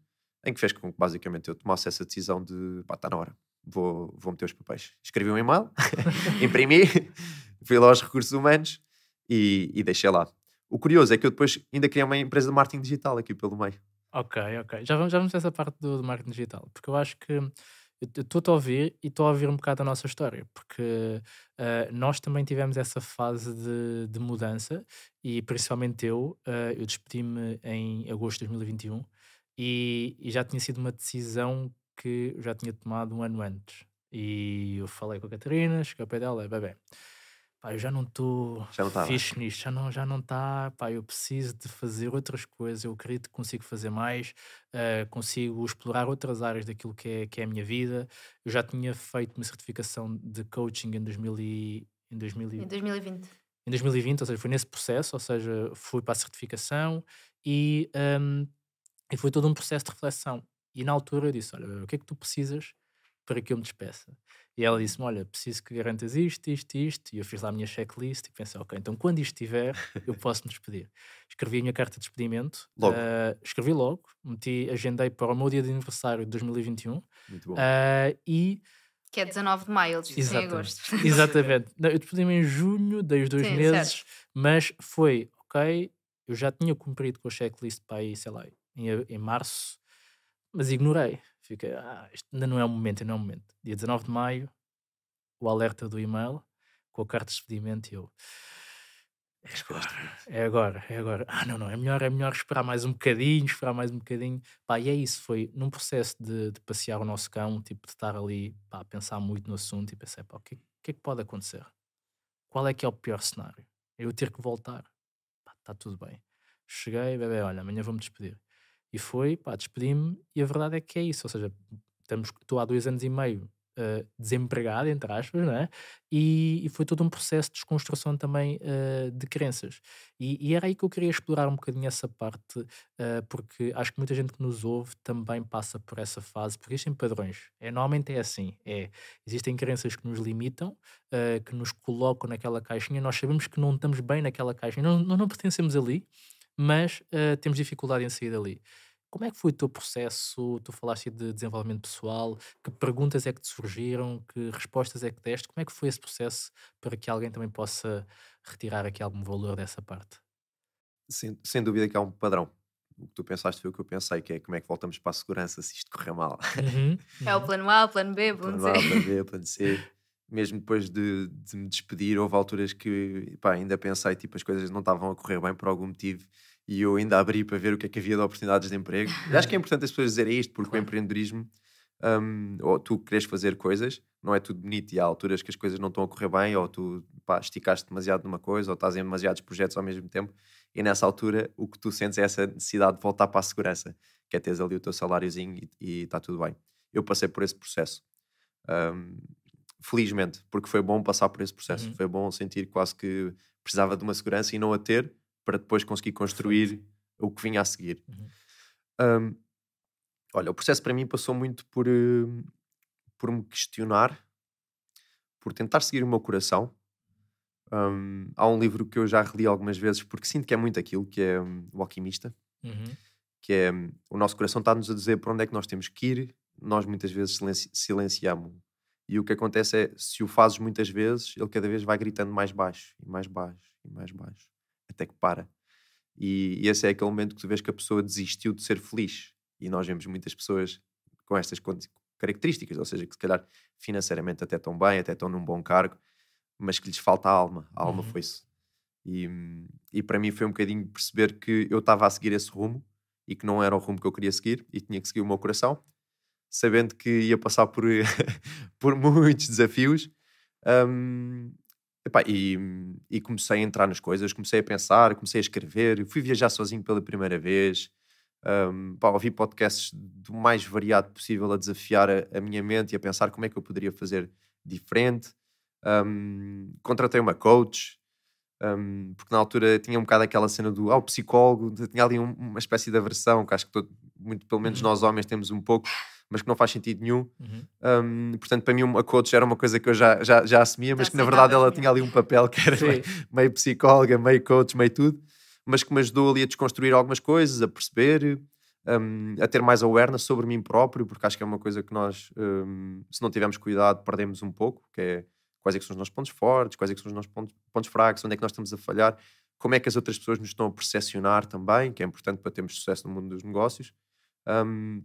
em que fez com que basicamente eu tomasse essa decisão de pá, está na hora, vou, vou meter os papéis. Escrevi um e-mail, imprimi, fui lá aos recursos humanos e, e deixei lá. O curioso é que eu depois ainda criei uma empresa de marketing digital aqui pelo meio. Ok, ok. Já vamos, já vamos essa parte do, do marketing digital, porque eu acho que eu estou a ouvir e estou a ouvir um bocado a nossa história, porque eh, nós também tivemos essa fase de, de mudança e principalmente eu, eh, eu despedi-me em agosto de 2021 e, e já tinha sido uma decisão que eu já tinha tomado um ano antes. E eu falei com a Catarina, cheguei ao pé dela, bebê, pá, eu já não estou tá bem." fixe nisto, já não já não está, pá, eu preciso de fazer outras coisas, eu acredito que consigo fazer mais, eh, consigo explorar outras áreas daquilo que é, que é a minha vida. Eu já tinha feito uma certificação de coaching em 2000 e, em 2000 e- Em 2020. em 2020, ou seja, foi nesse processo, ou seja, fui para a certificação e, hum, e foi todo um processo de reflexão. E na altura eu disse: Olha, o que é que tu precisas para que eu me despeça? E ela disse-me: Olha, preciso que garantas isto, isto, isto. E eu fiz lá a minha checklist e pensei: Ok, então quando isto estiver, eu posso me despedir. Escrevi a minha carta de despedimento, Logo. ah, escrevi logo, meti, agendei para o meu dia de aniversário de 2021 Muito bom. ah, e Que é 19 de maio, ele despediu em Exatamente. agosto. Exatamente. Não, eu despedi-me em junho, dei os dois Sim, meses, mas foi, ok, eu já tinha cumprido com a checklist para aí, sei lá, em, em março, mas ignorei. Fiquei, ah, isto ainda não é o momento, ainda não é o momento. Dia 19 de maio, o alerta do e-mail, com a carta de despedimento, e eu, é agora, é agora, é agora. Ah, não, não, é melhor, é melhor esperar mais um bocadinho, esperar mais um bocadinho. Pá, e é isso, foi num processo de, de passear o nosso cão, tipo, de estar ali, pá, a pensar muito no assunto e pensei, pá, o que, o que é que pode acontecer? Qual é que é o pior cenário? Eu ter que voltar? Pá, está tudo bem. Cheguei, bebê, olha, amanhã vou-me despedir. E foi, pá, despedi-me e a verdade é que é isso, ou seja, estamos, estou há dois anos e meio eh, desempregado, entre aspas, não é? E, e foi todo um processo de desconstrução também eh, de crenças. E, e era aí que eu queria explorar um bocadinho essa parte, eh, porque acho que muita gente que nos ouve também passa por essa fase, porque existem padrões. É, normalmente é assim, é, existem crenças que nos limitam, eh, que nos colocam naquela caixinha, nós sabemos que não estamos bem naquela caixinha, não, não, não pertencemos ali, mas temos dificuldade em sair dali. Como é que foi o teu processo? Tu falaste de desenvolvimento pessoal, que perguntas é que te surgiram, que respostas é que deste? Como é que foi esse processo para que alguém também possa retirar aqui algum valor dessa parte? Sem, sem dúvida que há um padrão. O que tu pensaste foi o que eu pensei, que é como é que voltamos para a segurança se isto correr mal. Uhum, É o uhum. plano A, o plano B, o plano Plano A, C. plano B, plano C. mesmo depois de, de me despedir, houve alturas que pá, ainda pensei, tipo, as coisas não estavam a correr bem por algum motivo e eu ainda abri para ver o que é que havia de oportunidades de emprego. E acho que é importante as pessoas dizerem isto, porque claro. o empreendedorismo, um, ou tu queres fazer coisas, não é tudo bonito e há alturas que as coisas não estão a correr bem, ou tu pá, esticaste demasiado numa coisa, ou estás em demasiados projetos ao mesmo tempo, e nessa altura o que tu sentes é essa necessidade de voltar para a segurança, que é teres ali o teu saláriozinho e está tudo bem. Eu passei por esse processo. Um, felizmente, porque foi bom passar por esse processo. Uhum. Foi bom sentir quase que precisava de uma segurança e não a ter para depois conseguir construir o que vinha a seguir. Uhum. Um, olha, o processo para mim passou muito por, por me questionar, por tentar seguir o meu coração. Um, há um livro que eu já reli algumas vezes porque sinto que é muito aquilo, que é um, O Alquimista, uhum. que é o nosso coração está-nos a dizer para onde é que nós temos que ir, nós muitas vezes silenci silenciamos e o que acontece é, se o fazes muitas vezes, ele cada vez vai gritando mais baixo, e mais baixo, e mais baixo, até que para. E, e esse é aquele momento que tu vês que a pessoa desistiu de ser feliz. E nós vemos muitas pessoas com estas características, ou seja, que se calhar financeiramente até estão bem, até estão num bom cargo, mas que lhes falta a alma. A alma uhum. foi-se. E, e para mim foi um bocadinho perceber que eu estava a seguir esse rumo e que não era o rumo que eu queria seguir e tinha que seguir o meu coração sabendo que ia passar por, por muitos desafios. Um, epá, e, e, comecei a entrar nas coisas, comecei a pensar, comecei a escrever, fui viajar sozinho pela primeira vez. Um, pá, ouvi podcasts do mais variado possível a desafiar a, a, minha mente e a pensar como é que eu poderia fazer diferente. Um, contratei uma coach, um, porque na altura tinha um bocado aquela cena do ah, psicólogo, tinha ali um, uma espécie de aversão, que acho que todo, muito, pelo menos uhum. nós homens temos um pouco, mas que não faz sentido nenhum. Uhum. Um, portanto, para mim, uma coach era uma coisa que eu já, já, já assumia, mas já que na verdade ela tinha ali um papel que era meio, meio, psicóloga, meio coach, meio tudo, mas que me ajudou ali a desconstruir algumas coisas, a perceber, um, a ter mais awareness sobre mim próprio, porque acho que é uma coisa que nós, um, se não tivermos cuidado, perdemos um pouco, que é quais é que são os nossos pontos fortes, quais é que são os nossos pontos, pontos fracos, onde é que nós estamos a falhar, como é que as outras pessoas nos estão a percepcionar também, que é importante para termos sucesso no mundo dos negócios. Um,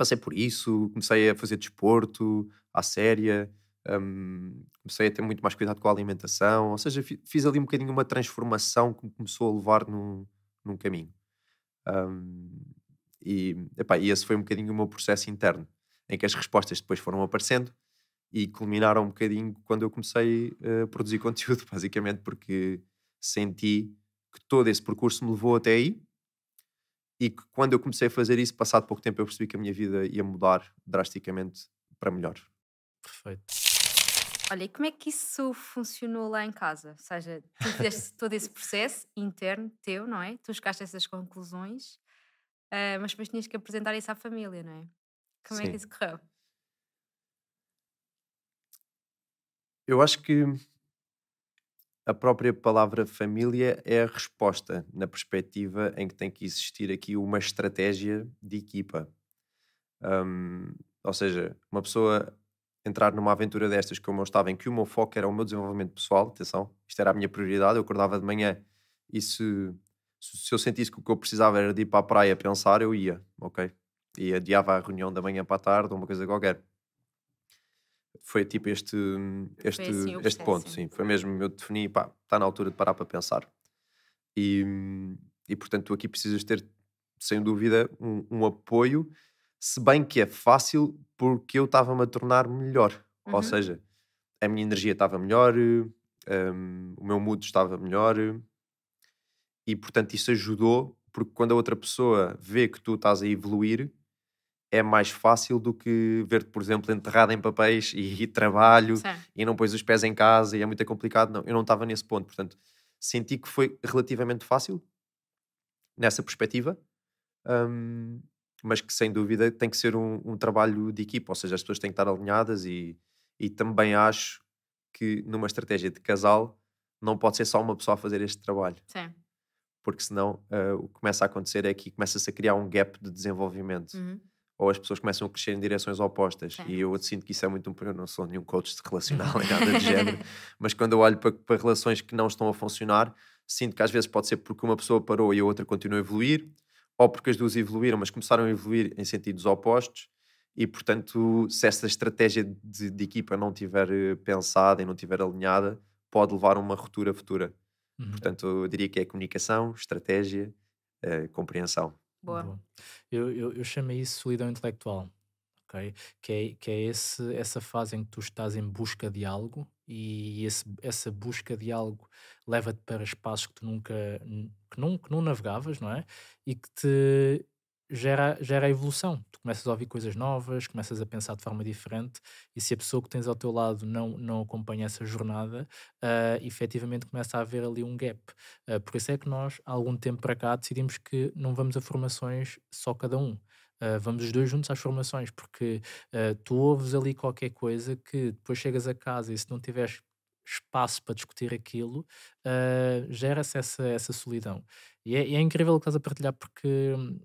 passei por isso, comecei a fazer desporto à séria, um, comecei a ter muito mais cuidado com a alimentação, ou seja, fiz ali um bocadinho uma transformação que me começou a levar num, num caminho. Um, e, epá, e esse foi um bocadinho o meu processo interno, em que as respostas depois foram aparecendo e culminaram um bocadinho quando eu comecei a produzir conteúdo, basicamente porque senti que todo esse percurso me levou até aí e que quando eu comecei a fazer isso, passado pouco tempo, eu percebi que a minha vida ia mudar drasticamente para melhor. Perfeito. Olha, e como é que isso funcionou lá em casa? Ou seja, tu fizeste todo esse processo interno teu, não é? Tu chegaste a essas conclusões, uh, mas depois tinhas que apresentar isso à família, não é? Como Sim. é que isso correu? Eu acho que a própria palavra família é a resposta, na perspectiva em que tem que existir aqui uma estratégia de equipa. Um, ou seja, uma pessoa entrar numa aventura destas como eu estava, em que o meu foco era o meu desenvolvimento pessoal, atenção, isto era a minha prioridade, eu acordava de manhã e se, se eu sentisse que o que eu precisava era de ir para a praia pensar, eu ia, ok? E adiava a reunião da manhã para a tarde ou uma coisa qualquer foi tipo este, este, assim este ponto, sim. Foi mesmo, eu defini, pá, está na altura de parar para pensar. E, e portanto, tu aqui precisas ter, sem dúvida, um, um apoio, se bem que é fácil, porque eu estava-me a tornar melhor. Uhum. Ou seja, a minha energia estava melhor, um, o meu mood estava melhor, e portanto, isso ajudou, porque quando a outra pessoa vê que tu estás a evoluir, é mais fácil do que ver-te, por exemplo, enterrado em papéis e, e trabalho Sim. e não pôs os pés em casa e é muito complicado. Não, eu não estava nesse ponto. Portanto, senti que foi relativamente fácil nessa perspectiva, um, mas que sem dúvida tem que ser um, um, trabalho de equipa, ou seja, as pessoas têm que estar alinhadas e, e também acho que numa estratégia de casal não pode ser só uma pessoa a fazer este trabalho. Porque senão uh, o que começa a acontecer é que começa-se a criar um gap de desenvolvimento. Uhum ou as pessoas começam a crescer em direções opostas. Sim. E eu sinto que isso é muito um. Eu não sou nenhum coach de relacional nem nada de género, mas quando eu olho para, para, relações que não estão a funcionar, sinto que às vezes pode ser porque uma pessoa parou e a outra continua a evoluir, ou porque as duas evoluíram, mas começaram a evoluir em sentidos opostos. E, portanto, se essa estratégia de, de equipa não tiver eh, pensada e não tiver alinhada, pode levar a uma ruptura futura. Uhum. Portanto, eu diria que é comunicação, estratégia, eh, compreensão. Boa. Boa. Eu, eu, eu chamo isso solidão intelectual, ok? Que é, que é esse, essa fase em que tu estás em busca de algo e esse, essa busca de algo leva-te para espaços que tu nunca, que não, que não navegavas, não é? E que te gera, gera a evolução. Tu começas a ouvir coisas novas, começas a pensar de forma diferente, e se a pessoa que tens ao teu lado não, não acompanha essa jornada, uh, efetivamente começa a haver ali um gap. Uh, por isso é que nós, há algum tempo para cá, decidimos que não vamos a formações só cada um. Uh, vamos os dois juntos às formações, porque uh, tu ouves ali qualquer coisa que depois chegas a casa e se não tiveres espaço para discutir aquilo, uh, gera-se essa, essa solidão. E é, é, incrível o que estás a partilhar, porque hum,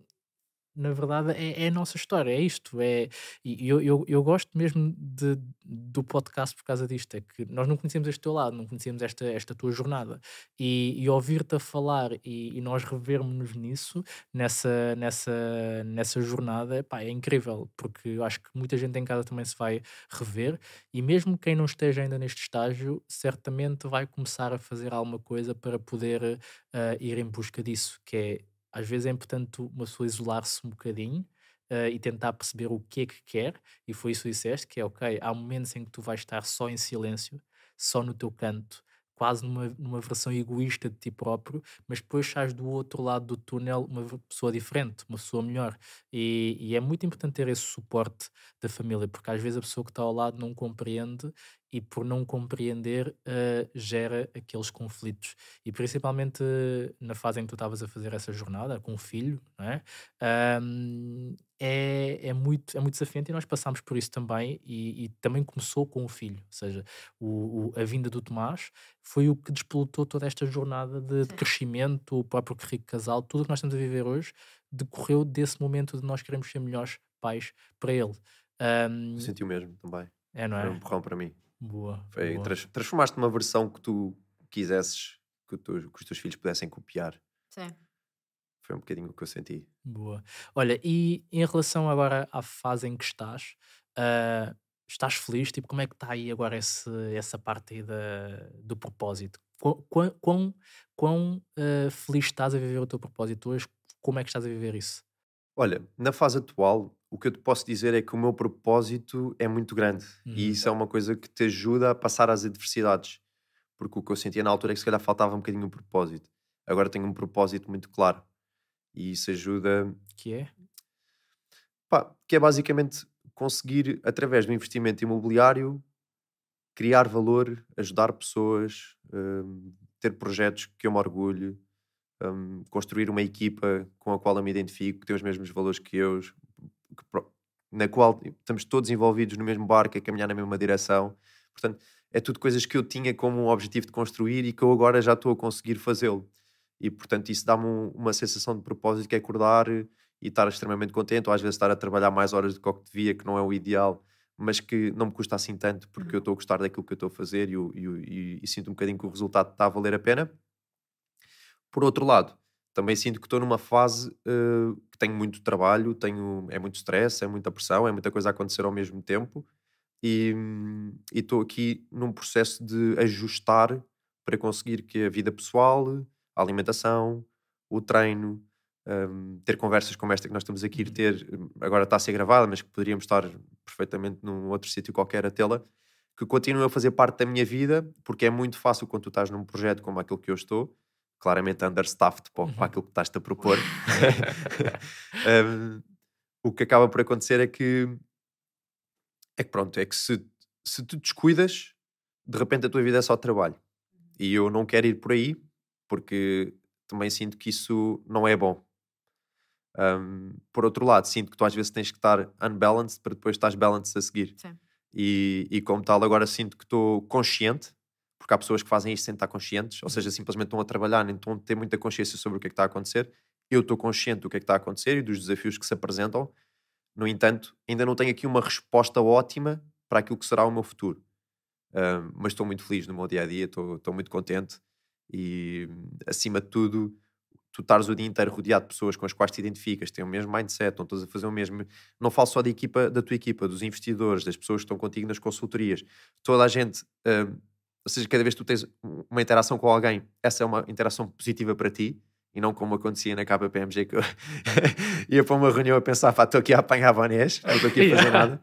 na verdade, é, é a nossa história, é isto. É, e eu, eu, eu gosto mesmo de, do podcast por causa disto. É que nós não conhecemos este teu lado, não conhecemos esta, esta tua jornada. E, e ouvir-te a falar e, e nós revermos-nos nisso, nessa, nessa, nessa jornada, pá, é incrível, porque eu acho que muita gente em casa também se vai rever. E mesmo quem não esteja ainda neste estágio, certamente vai começar a fazer alguma coisa para poder uh, ir em busca disso, que é às vezes é importante uma pessoa isolar-se um bocadinho uh, e tentar perceber o que é que quer, e foi isso que disseste, que é ok, há momentos em que tu vais estar só em silêncio, só no teu canto, quase numa, numa versão egoísta de ti próprio, mas depois estás do outro lado do túnel uma pessoa diferente, uma pessoa melhor. E, e, é muito importante ter esse suporte da família, porque às vezes a pessoa que está ao lado não compreende e por não compreender uh, gera aqueles conflitos. E principalmente na fase em que tu estavas a fazer essa jornada com o filho, é? Um, é, é, muito, é muito desafiante e nós passámos por isso também e, e também começou com o filho, ou seja, o, o, a vinda do Tomás foi o que despolutou toda esta jornada de, de crescimento, o próprio rico casal, tudo o que nós estamos a viver hoje decorreu desse momento de nós queremos ser melhores pais para ele. Um, Senti o mesmo também. É, não é? Foi um empurrão para mim. Boa. Foi, boa. Trans, transformaste numa versão que tu quisesses que, tu, que, os teus filhos pudessem copiar. Sim. Foi um bocadinho o que eu senti. Boa. Olha, e em relação agora à fase em que estás, uh, estás feliz? Tipo, como é que está aí agora esse, essa parte aí da, do propósito? Quão, quão, quão uh, feliz estás a viver o teu propósito hoje? Como é que estás a viver isso? Olha, na fase atual, o que eu te posso dizer é que o meu propósito é muito grande uhum. e isso é uma coisa que te ajuda a passar as adversidades. Porque o que eu sentia na altura é que se calhar faltava um bocadinho o propósito. Agora tenho um propósito muito claro e isso ajuda. Que é? Pá, que é basicamente conseguir, através do investimento imobiliário, criar valor, ajudar pessoas, um, ter projetos que eu me orgulho, um, construir uma equipa com a qual eu me identifico, que tem os mesmos valores que eu, na qual estamos todos envolvidos no mesmo barco, a caminhar na mesma direção. Portanto, é tudo coisas que eu tinha como um objetivo de construir e que eu agora já estou a conseguir fazê-lo. E, portanto, isso dá-me um, uma sensação de propósito que é acordar e estar extremamente contente, ou às vezes estar a trabalhar mais horas do que o que devia, que não é o ideal, mas que não me custa assim tanto, porque eu estou a gostar daquilo que eu estou a fazer e, e, e, e sinto um bocadinho que o resultado está a valer a pena. Por outro lado, também sinto que estou numa fase uh, que tenho muito trabalho, tenho, é muito stress, é muita pressão, é muita coisa a acontecer ao mesmo tempo e estou aqui num processo de ajustar para conseguir que a vida pessoal, a alimentação, o treino, um, ter conversas como esta que nós estamos aqui a ter, agora está a ser gravada, mas que poderíamos estar perfeitamente num outro sítio qualquer a tê-la, que continue a fazer parte da minha vida, porque é muito fácil quando tu estás num projeto como aquele que eu estou, claramente understaffed para, uhum. para aquilo que estás a propor. um, o que acaba por acontecer é que é que pronto, é que se, se tu descuidas, de repente a tua vida é só trabalho. E eu não quero ir por aí, porque também sinto que isso não é bom. Um, por outro lado, sinto que tu às vezes tens que estar unbalanced para depois estás balanced a seguir. Sim. E, e como tal, agora sinto que estou consciente porque há pessoas que fazem isto sem estar conscientes, ou seja, simplesmente estão a trabalhar, nem estão a ter muita consciência sobre o que é que está a acontecer. Eu estou consciente do que é que está a acontecer e dos desafios que se apresentam. No entanto, ainda não tenho aqui uma resposta ótima para aquilo que será o meu futuro. Mas estou muito feliz no meu dia a dia, estou, muito contente e, acima de tudo, tu estares o dia inteiro rodeado de pessoas com as quais te identificas, têm o mesmo mindset, estão todos a fazer o mesmo. Não falo só da equipa, da tua equipa, dos investidores, das pessoas que estão contigo nas consultorias. Toda a gente, uh, ou seja, cada vez que tu tens uma interação com alguém, essa é uma interação positiva para ti e não como acontecia na KPMG que eu ia para uma reunião a pensar, pá, estou aqui a apanhar bonés, não estou aqui a fazer nada.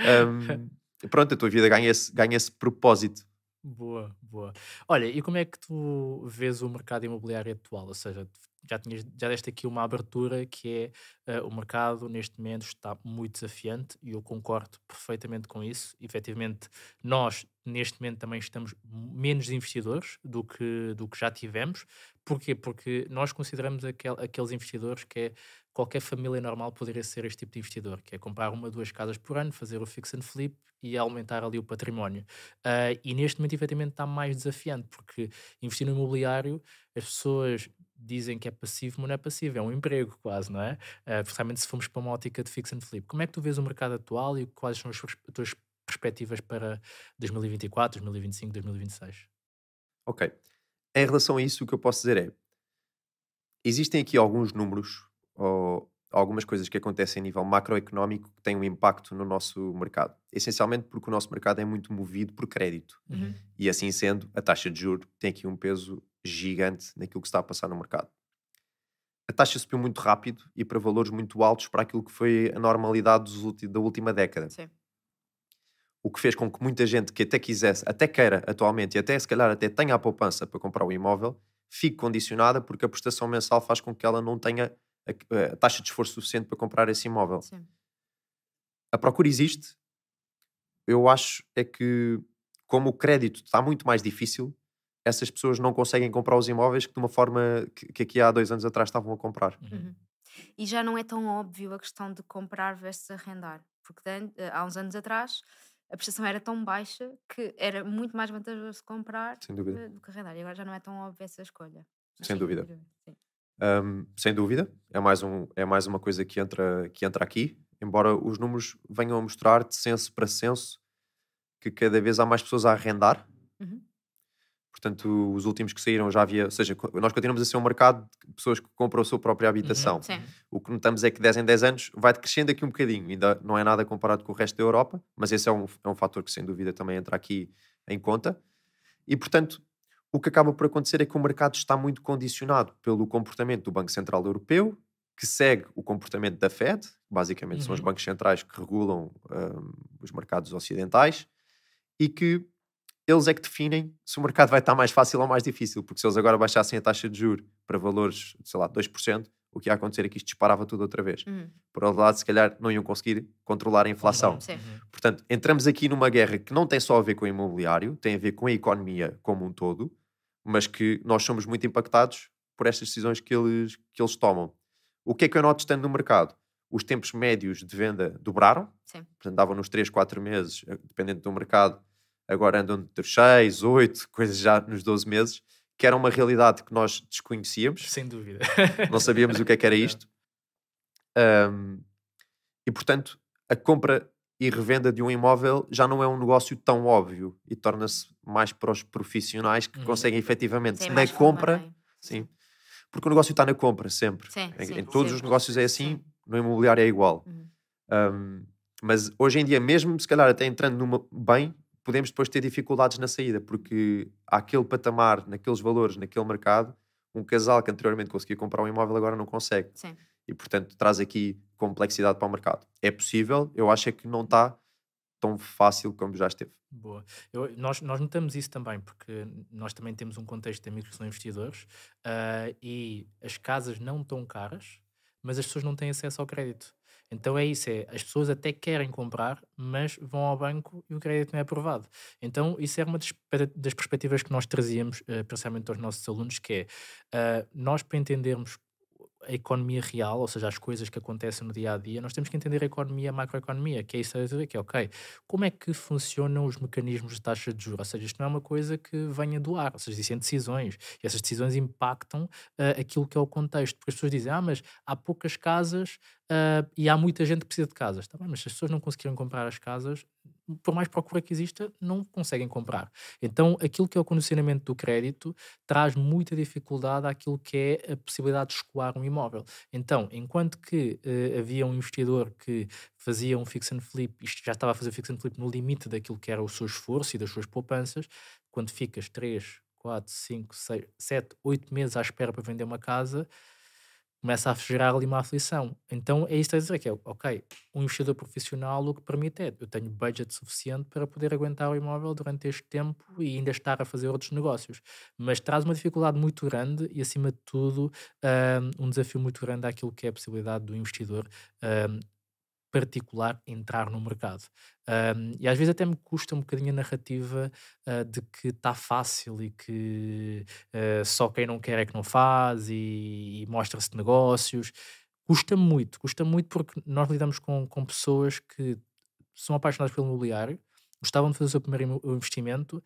Um, pronto, a tua vida ganha esse, ganha esse propósito. Boa, boa. Olha, e como é que tu vês o mercado imobiliário atual? Ou seja, já, tinhas, já deste aqui uma abertura que é uh, o mercado neste momento está muito desafiante e eu concordo perfeitamente com isso. Efetivamente, nós neste momento também estamos menos investidores do que, do que já tivemos. Porquê? Porque nós consideramos aquel, aqueles investidores que é qualquer família normal poderia ser este tipo de investidor, que é comprar uma, duas casas por ano, fazer o fix and flip e aumentar ali o património. Uh, e neste momento, efetivamente, está mais desafiante, porque investir no imobiliário, as pessoas dizem que é passivo, mas não é passivo, é um emprego quase, não é? Uh, principalmente se formos para uma ótica de fix and flip. Como é que tu vês o mercado atual e quais são as tuas perspectivas para 2024, 2025, 2026? Ok. Em relação a isso, o que eu posso dizer é: existem aqui alguns números ou algumas coisas que acontecem a nível macroeconómico que têm um impacto no nosso mercado. Essencialmente porque o nosso mercado é muito movido por crédito. Uhum. E assim sendo, a taxa de juros tem aqui um peso gigante naquilo que está a passar no mercado. A taxa subiu muito rápido e para valores muito altos para aquilo que foi a normalidade da última década. Sim. O que fez com que muita gente que até quisesse, até queira atualmente e até se calhar até tenha a poupança para comprar o imóvel, fique condicionada porque a prestação mensal faz com que ela não tenha a, a taxa de esforço suficiente para comprar esse imóvel. Sim. A procura existe. Eu acho é que, como o crédito está muito mais difícil, essas pessoas não conseguem comprar os imóveis que de uma forma que, que aqui há dois anos atrás estavam a comprar. Uhum. uhum. E já não é tão óbvio a questão de comprar versus arrendar, porque eh, há uns anos atrás a prestação era tão baixa que era muito mais vantajoso comprar do que arrendar. E agora já não é tão óbvia essa escolha. Sem dúvida. Sim. Um, sem dúvida, é mais, um, é mais uma coisa que entra, que entra aqui, embora os números venham a mostrar de censo para censo que cada vez há mais pessoas a arrendar. Uhum. Portanto, os últimos que saíram já havia, ou seja, nós continuamos a ser um mercado de pessoas que compram a sua própria habitação. Uhum, o que notamos é que 10 em 10 anos vai crescendo aqui um bocadinho, ainda não é nada comparado com o resto da Europa, mas esse é um, é um fator que sem dúvida também entra aqui em conta. E portanto, o que acaba por acontecer é que o mercado está muito condicionado pelo comportamento do Banco Central Europeu, que segue o comportamento da Fed, basicamente uhum. são os uhum. bancos centrais que regulam um, os mercados ocidentais, e que eles é que definem se o mercado vai estar mais fácil ou mais difícil, porque se eles agora baixassem a taxa de juros para valores, sei lá, 2%, o que ia acontecer é que isto disparava tudo outra vez. Uhum. Por outro lado, se calhar não iam conseguir controlar a inflação. Uhum. Portanto, entramos aqui numa guerra que não tem só a ver com o imobiliário, tem a ver com a economia como um todo, mas que nós somos muito impactados por estas decisões que eles, que eles tomam. O que é que eu noto estando no mercado? Os tempos médios de venda dobraram, Sim. portanto, davam nos 3, 4 meses, eh, dependendo do mercado, agora andam entre 6, 8, coisas já nos 12 meses, que era uma realidade que nós desconhecíamos. Sem dúvida. Não sabíamos o que é que era isto. Um, e, portanto, a compra e revenda de um imóvel já não é um negócio tão óbvio e torna-se mais para os profissionais que uhum. conseguem efetivamente sim, na compra. Sim. Porque o negócio está na compra sempre. Sim, em, sim, em, todos os negócios é assim, no imobiliário é igual. Uhum. Um, mas hoje em dia, mesmo se calhar até entrando numa bem, podemos depois ter dificuldades na saída, porque há aquele patamar, naqueles valores, naquele mercado, um casal que anteriormente conseguia comprar um imóvel agora não consegue. Sim e, portanto, traz aqui complexidade para o mercado. É possível, eu acho é que não está tão fácil como já esteve. Boa. Eu, nós, nós notamos isso também, porque nós também temos um contexto de amigos que são investidores uh, e as casas não estão caras, mas as pessoas não têm acesso ao crédito. Então é isso, é, as pessoas até querem comprar, mas vão ao banco e o crédito não é aprovado. Então isso é uma das, das perspectivas que nós trazíamos, uh, principalmente aos nossos alunos, que é, uh, nós para entendermos a economia real, ou seja, as coisas que acontecem no dia a dia, nós temos que entender a economia, a macroeconomia, que é isso que é ok. Como é que funcionam os mecanismos de taxa de juros? Ou seja, isto não é uma coisa que venha do ar, ou seja, existem decisões e essas decisões impactam uh, aquilo que é o contexto. Porque as pessoas dizem, ah, mas há poucas casas uh, e há muita gente que precisa de casas. Tá bem, mas se as pessoas não conseguiram comprar as casas, por mais procura que exista, não conseguem comprar. Então, aquilo que é o condicionamento do crédito traz muita dificuldade àquilo que é a possibilidade de escoar um imóvel. Então, enquanto que uh, havia um investidor que fazia um fix and flip, isto já estava a fazer fix and flip no limite daquilo que era o seu esforço e das suas poupanças, quando ficas 3, 4, 5, 6, 7, 8 meses à espera para vender uma casa, começa a gerar ali uma aflição. Então é isso a dizer que é, ok, um investidor profissional o que permite é, eu tenho budget suficiente para poder aguentar o imóvel durante este tempo e ainda estar a fazer outros negócios. Mas traz uma dificuldade muito grande e, acima de tudo, um, um desafio muito grande àquilo que é a possibilidade do investidor um, particular entrar no mercado. Um, e às vezes até me custa um bocadinho a narrativa uh, de que está fácil e que uh, só quem não quer é que não faz e, e mostra-se negócios. Custa muito, custa muito porque nós lidamos com, com pessoas que são apaixonadas pelo imobiliário, gostavam de fazer o seu primeiro investimento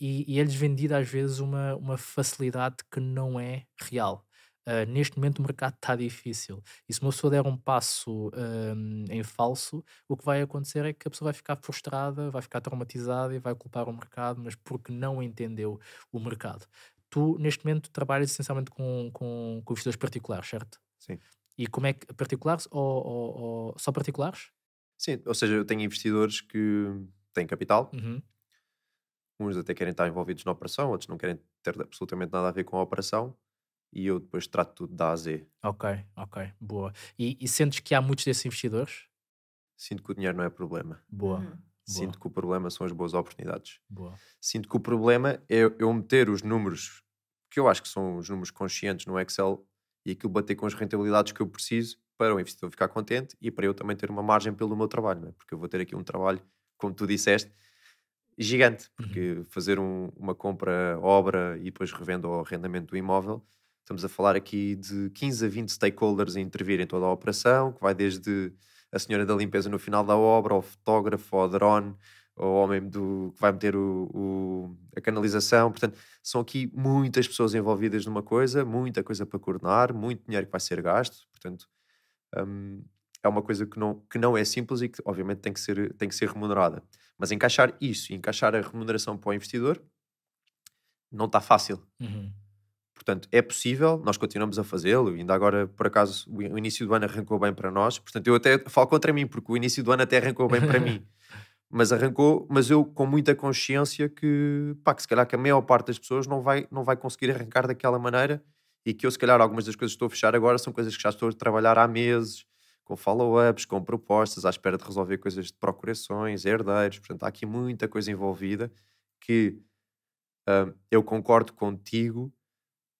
e, e é-lhes vendida às vezes uma, uma facilidade que não é real. Uh, neste momento o mercado está difícil. E se uma pessoa der um passo um, em falso, o que vai acontecer é que a pessoa vai ficar frustrada, vai ficar traumatizada e vai culpar o mercado, mas porque não entendeu o mercado. Tu, neste momento, trabalhas essencialmente com, com, com investidores particulares, certo? Sim. E como é que. Particulares ou, ou, ou só particulares? Sim, ou seja, eu tenho investidores que têm capital. Uhum. Uns até querem estar envolvidos na operação, outros não querem ter absolutamente nada a ver com a operação e eu depois trato tudo da A a Z. Ok, ok, boa. E, e sentes que há muitos desses investidores? Sinto que o dinheiro não é problema. Boa. Uhum. Sinto que o problema são as boas oportunidades. Boa. Sinto que o problema é eu meter os números, que eu acho que são os números conscientes no Excel, e aquilo bater com as rentabilidades que eu preciso para o investidor ficar contente e para eu também ter uma margem pelo meu trabalho, não é? porque eu vou ter aqui um trabalho, como tu disseste, gigante, porque Uhum. fazer um- uma compra, obra e depois revenda o arrendamento do imóvel Estamos a falar aqui de 15 a 20 stakeholders a intervir em toda a operação, que vai desde a senhora da limpeza no final da obra, ao fotógrafo, ao drone, ao homem do, que vai meter o, o- a canalização. Portanto, são aqui muitas pessoas envolvidas numa coisa, muita coisa para coordenar, muito dinheiro que vai ser gasto. Portanto, hum, é uma coisa que não, que não é simples e que, obviamente, tem que ser, tem que ser remunerada. Mas encaixar isso, encaixar a remuneração para o investidor, não está fácil. Uhum. Portanto, é possível, nós continuamos a fazê-lo, ainda agora, por acaso, o início do ano arrancou bem para nós, portanto, eu até falo contra mim, porque o início do ano até arrancou bem para mim, mas arrancou, mas eu com muita consciência que, pá, que se calhar que a maior parte das pessoas não vai, não vai conseguir arrancar daquela maneira e que eu, se calhar, algumas das coisas que estou a fechar agora são coisas que já estou a trabalhar há meses, com follow-ups, com propostas, à espera de resolver coisas de procurações, herdeiros, portanto, há aqui muita coisa envolvida que hum, eu concordo contigo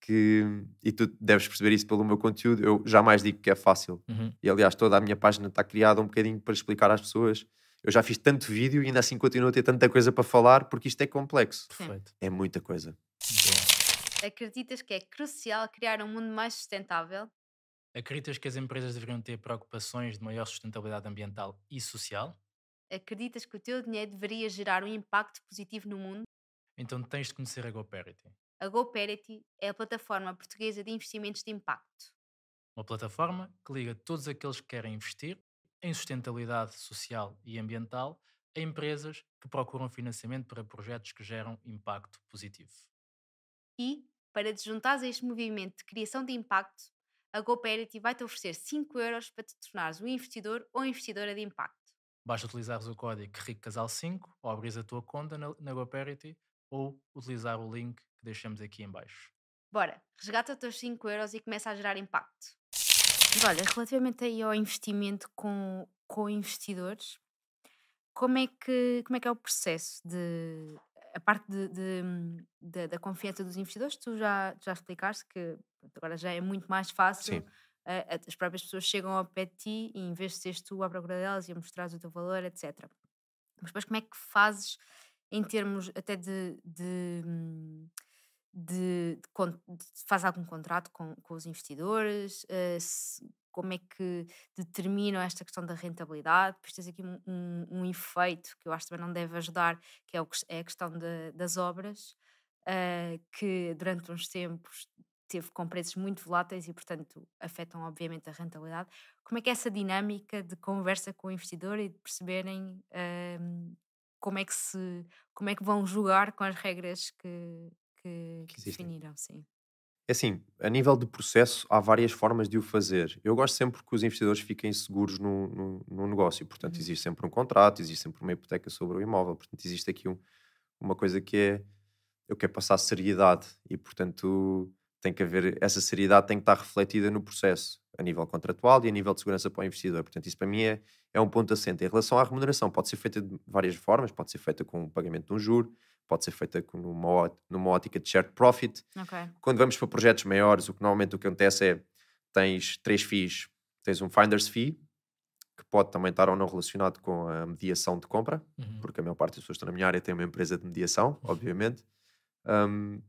que, e tu deves perceber isso pelo meu conteúdo, eu jamais digo que é fácil. Uhum. E aliás, toda a minha página está criada um bocadinho para explicar às pessoas. Eu já fiz tanto vídeo e ainda assim continuo a ter tanta coisa para falar porque isto é complexo. Perfeito. É muita coisa. Acreditas que é crucial criar um mundo mais sustentável? Acreditas que as empresas deveriam ter preocupações de maior sustentabilidade ambiental e social? Acreditas que o teu dinheiro deveria gerar um impacto positivo no mundo? Então tens de conhecer a GoParity, A GoParity é a plataforma portuguesa de investimentos de impacto. uma plataforma que liga todos aqueles que querem investir em sustentabilidade social e ambiental a empresas que procuram financiamento para projetos que geram impacto positivo. E, para te juntares a este movimento de criação de impacto, a GoParity vai-te oferecer 5 euros para te tornares um investidor ou investidora de impacto. Basta utilizares o código RICCASAL5 ou abrir a tua conta na, na GoParity ou utilizar o link que deixamos aqui em baixo. Bora, resgata os teus 5 euros e começa a gerar impacto. Mas olha, relativamente aí ao investimento com, com investidores, como é, que, como é que é o processo de a parte de, de- de- da confiança dos investidores? Tu já, já explicaste que agora já é muito mais fácil. Sim. a- as próprias pessoas chegam ao pé de ti e em vez de seres tu à procura delas e a mostrares o teu valor, etc. Mas depois como é que fazes em termos até de, de, hum, de, de de- faz algum contrato com, com os investidores? eh, se- como é que determinam esta questão da rentabilidade? Depois tens aqui um, um- um efeito que eu acho que também não deve ajudar, que é, o é a questão da- das obras, eh, que durante uns tempos teve com preços muito voláteis e, portanto, afetam obviamente a rentabilidade. Como é que é essa dinâmica de conversa com o investidor e de perceberem ehm, como é que se como é que vão jogar com as regras que, que, Que definiram, sim. É assim, a nível de processo, há várias formas de o fazer. Eu gosto sempre que os investidores fiquem seguros no, no, no negócio. Portanto, Uhum. existe sempre um contrato, existe sempre uma hipoteca sobre o imóvel. Portanto, existe aqui um- uma coisa que é eu quero passar seriedade e, portanto, tem que haver essa seriedade tem que estar refletida no processo, a nível contratual e a nível de segurança para o investidor. Portanto, isso para mim é, é um ponto assente. Em relação à remuneração, pode ser feita de várias formas, pode ser feita com o pagamento de um juro, pode ser feita numa, numa ótica de shared profit, Ok. quando vamos para projetos maiores, o que normalmente o que acontece é tens três fees. Tens um finder's fee, que pode também estar ou não relacionado com a mediação de compra, Uhum. porque a maior parte das pessoas que estão na minha área tem uma empresa de mediação, obviamente. Um,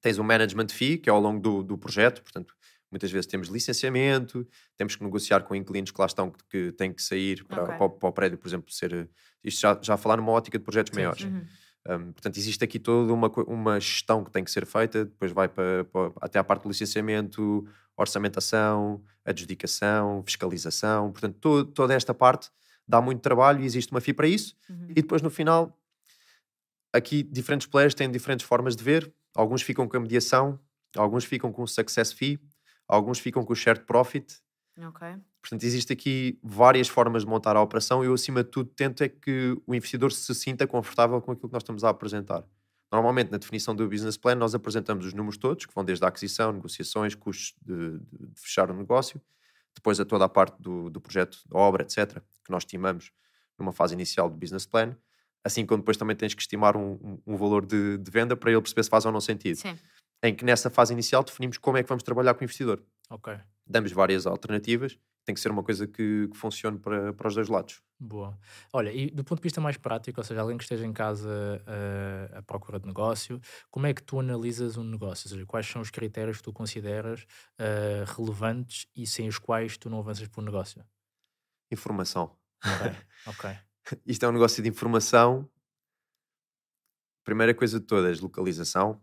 tens um management fee, que é ao longo do, do projeto, portanto, muitas vezes temos licenciamento, temos que negociar com inquilinos que lá estão, que, que têm que sair para, Ok. para o- para o prédio, por exemplo, ser. Isto já, já a falar numa ótica de projetos Sim, maiores. sim. Uhum. Um, portanto, existe aqui toda uma, uma gestão que tem que ser feita, depois vai para, para- até à parte do licenciamento, orçamentação, adjudicação, fiscalização. Portanto, to- toda esta parte dá muito trabalho e existe uma FII para isso. Uhum. E depois, no final, aqui diferentes players têm diferentes formas de ver. Alguns ficam com a mediação, alguns ficam com o success fee, alguns ficam com o shared profit. Ok. Portanto, existe aqui várias formas de montar a operação e eu, acima de tudo, tento é que o investidor se sinta confortável com aquilo que nós estamos a apresentar. Normalmente, na definição do business plan, nós apresentamos os números todos, que vão desde a aquisição, negociações, custos de, de- de fechar o negócio, depois a toda a parte do, do projeto, da obra, etc., que nós estimamos numa fase inicial do business plan, assim como depois também tens que estimar um, um- um valor de, de venda para ele perceber se faz ou não sentido. Sim. Em que nessa fase inicial definimos como é que vamos trabalhar com o investidor Ok, damos várias alternativas, tem que ser uma coisa que, que funcione para, para os dois lados. boa. Olha, e do ponto de vista mais prático, ou seja, alguém que esteja em casa eh, à procura de negócio, como é que tu analisas um negócio? Ou seja, quais são os critérios que tu consideras eh, relevantes e sem os quais tu não avanças para o negócio? Informação. Ok, ok. Isto é um negócio de informação. Primeira coisa de todas, localização,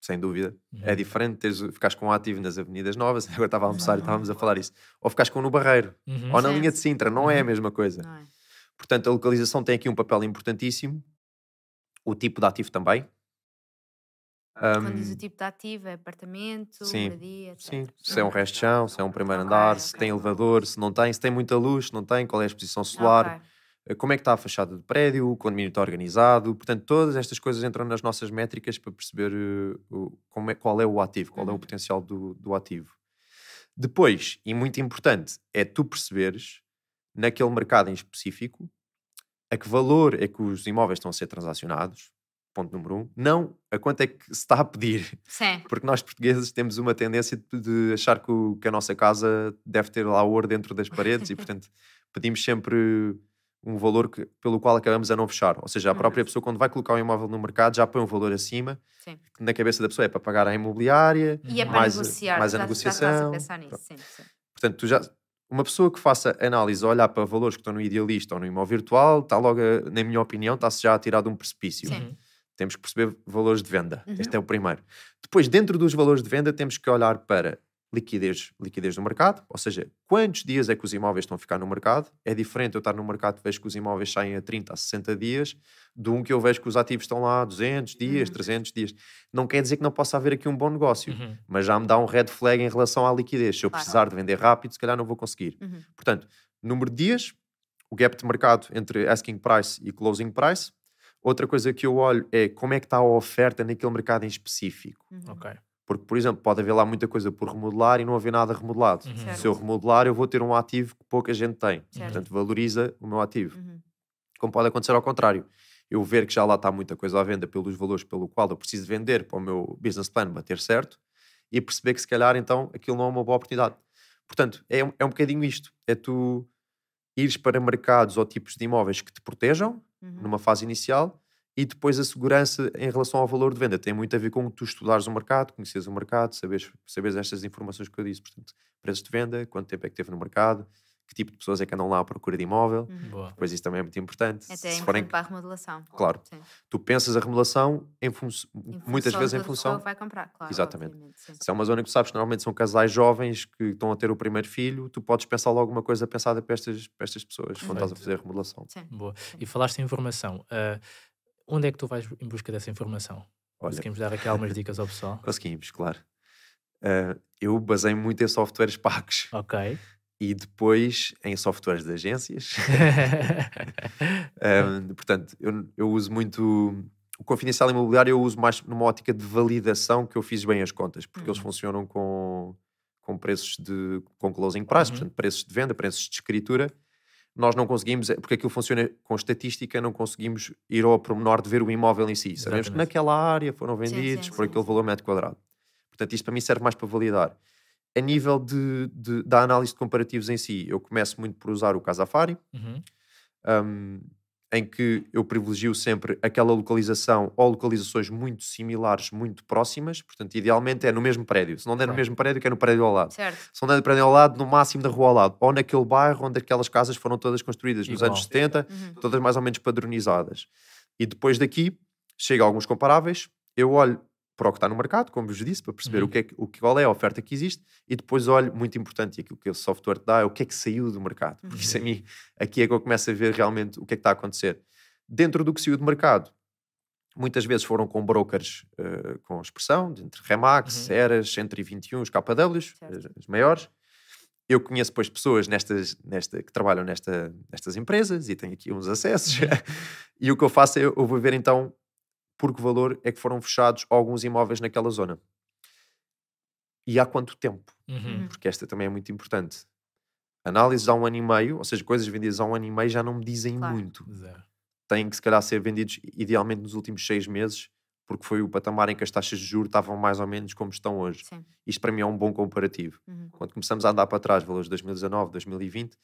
sem dúvida. É Uhum. diferente teres, ficares com um ativo nas avenidas novas, agora estava a almoçar e estávamos a falar isso, ou ficares com um no Barreiro, Uhum. ou na Sim. linha de Sintra, não é a Uhum. mesma coisa. É? Portanto, a localização tem aqui um papel importantíssimo, o tipo de ativo também. Quando diz Ahm, o tipo de ativo, é apartamento, sim, moradia, etc. Sim, se é um resto de chão, se é um primeiro Ok, andar, ok. se tem elevador, se não tem, se tem muita luz, se não tem, qual é a exposição solar, Ok. Eh, como é que está a fachada do prédio, o condomínio está organizado. Portanto, todas estas coisas entram nas nossas métricas para perceber como é, qual é o ativo, qual é o Uhum. potencial do, do ativo. Depois, e muito importante, é tu perceberes, naquele mercado em específico, a que valor é que os imóveis estão a ser transacionados, ponto número um, não a quanto é que se está a pedir. Sim. Porque nós portugueses temos uma tendência de, de achar que, o- que a nossa casa deve ter lá ouro dentro das paredes e, portanto, pedimos sempre um valor que- pelo qual acabamos a não fechar. Ou seja, a Uhum. própria pessoa, quando vai colocar um imóvel no mercado, já põe um valor acima, Sim. que na cabeça da pessoa é para pagar a imobiliária, E é Uhum. para mais, negociar. mais a já, Já a negociação. pensar nisso, sim, sim. Portanto, tu já, uma pessoa que faça análise, olhar para valores que estão no idealista ou no imóvel virtual, está logo, a- na minha opinião, está-se já a tirar de um precipício. Sim. Uhum. Temos que perceber valores de venda. Uhum. Este é o primeiro. Depois, dentro dos valores de venda, temos que olhar para liquidez, liquidez do mercado, ou seja, quantos dias é que os imóveis estão a ficar no mercado. É diferente eu estar no mercado e vejo que os imóveis saem a 30, a 60 dias, de um que eu vejo que os ativos estão lá a 200 dias, Uhum. 300 dias. Não quer dizer que não possa haver aqui um bom negócio, Uhum. mas já me dá um red flag em relação à liquidez. Se eu Claro. precisar de vender rápido, se calhar não vou conseguir. Uhum. Portanto, número de dias, o gap de mercado entre asking price e closing price. Outra coisa que eu olho é como é que está a oferta naquele mercado em específico. Uhum. Ok. Porque, por exemplo, pode haver lá muita coisa por remodelar e não haver nada remodelado. Uhum. Se eu remodelar, eu vou ter um ativo que pouca gente tem. Certo. Portanto, valoriza o meu ativo. Uhum. Como pode acontecer ao contrário. Eu ver que já lá está muita coisa à venda pelos valores pelo qual eu preciso vender para o meu business plan bater certo e perceber que se calhar então aquilo não é uma boa oportunidade. Portanto, é, um- é um bocadinho isto. É tu ires para mercados ou tipos de imóveis que te protejam Uhum. numa fase inicial e depois a segurança em relação ao valor de venda. Tem muito a ver com tu estudares o mercado, conheceres o mercado, saberes, saberes estas informações que eu disse. Portanto, preços de venda, quanto tempo é que teve no mercado, que tipo de pessoas é que andam lá à procura de imóvel. Uhum. Boa. Pois isso também é muito importante. Até é Se importante forem, para a remodelação. claro, Sim. tu pensas a remodelação em fun- Em muitas função vezes em função. que vai comprar, claro. Exatamente. sim. Se é uma zona que tu sabes que normalmente são casais jovens que estão a ter o primeiro filho, tu podes pensar logo uma coisa pensada para estas, para estas pessoas quando estás a fazer a remodelação. Sim. Boa. E falaste em informação. ah, onde é que tu vais em busca dessa informação? Olha, Conseguimos dar aqui algumas dicas ao pessoal? conseguimos, claro. Ah, eu basei muito em softwares pagos Ok. e depois em softwares de agências. Um, portanto, eu, eu uso muito. O confidencial imobiliário eu uso mais numa ótica de validação que eu fiz bem as contas, porque eles Uhum. funcionam com, com preços de. com closing price, Uhum. portanto, preços de venda, preços de escritura. Nós não conseguimos, é- porque aquilo funciona com estatística, não conseguimos ir ao pormenor de ver o imóvel em si. Sabemos que Exatamente. naquela área foram Sim, sim, vendidos por sim, aquele sim. valor metro quadrado. Portanto, isto para mim serve mais para validar. A nível de, de- da análise de comparativos em si, eu começo muito por usar o Casafari, Uhum. um, em que eu privilegio sempre aquela localização ou localizações muito similares, muito próximas. Portanto, idealmente é no mesmo prédio. Se não der no mesmo prédio, que é no prédio ao lado. Certo. Se não der no prédio ao lado, no máximo da rua ao lado. Ou naquele bairro onde aquelas casas foram todas construídas nos Igual. anos 70, Uhum. todas mais ou menos padronizadas. E depois daqui, chega a alguns comparáveis, eu olho para o que está no mercado, como vos disse, para perceber Uhum. o que é, o qual é a oferta que existe, e depois olho, muito importante, e aquilo que o software te dá, é o que é que saiu do mercado. Porque isso a mim, aqui é que eu começo a ver realmente o que é que está a acontecer. Dentro do que saiu do mercado, muitas vezes foram com brokers eh, com expressão, entre Remax, Uhum. Ceras, 121, os KWs, as, as maiores. Eu conheço depois pessoas nestas, nesta, que trabalham nesta, nestas empresas e tenho aqui uns acessos. e o que eu faço é eu vou ver então por que valor é que foram fechados alguns imóveis naquela zona. E há quanto tempo? Uhum. Porque esta também é muito importante. Análises há um ano e meio, ou seja, coisas vendidas há um ano e meio já não me dizem Claro. muito. Zero. Têm que se calhar ser vendidos idealmente nos últimos seis meses, porque foi o patamar em que as taxas de juros estavam mais ou menos como estão hoje. Sim. Isto para mim é um bom comparativo. Uhum. Quando começamos a andar para trás, valores de 2019, 2020,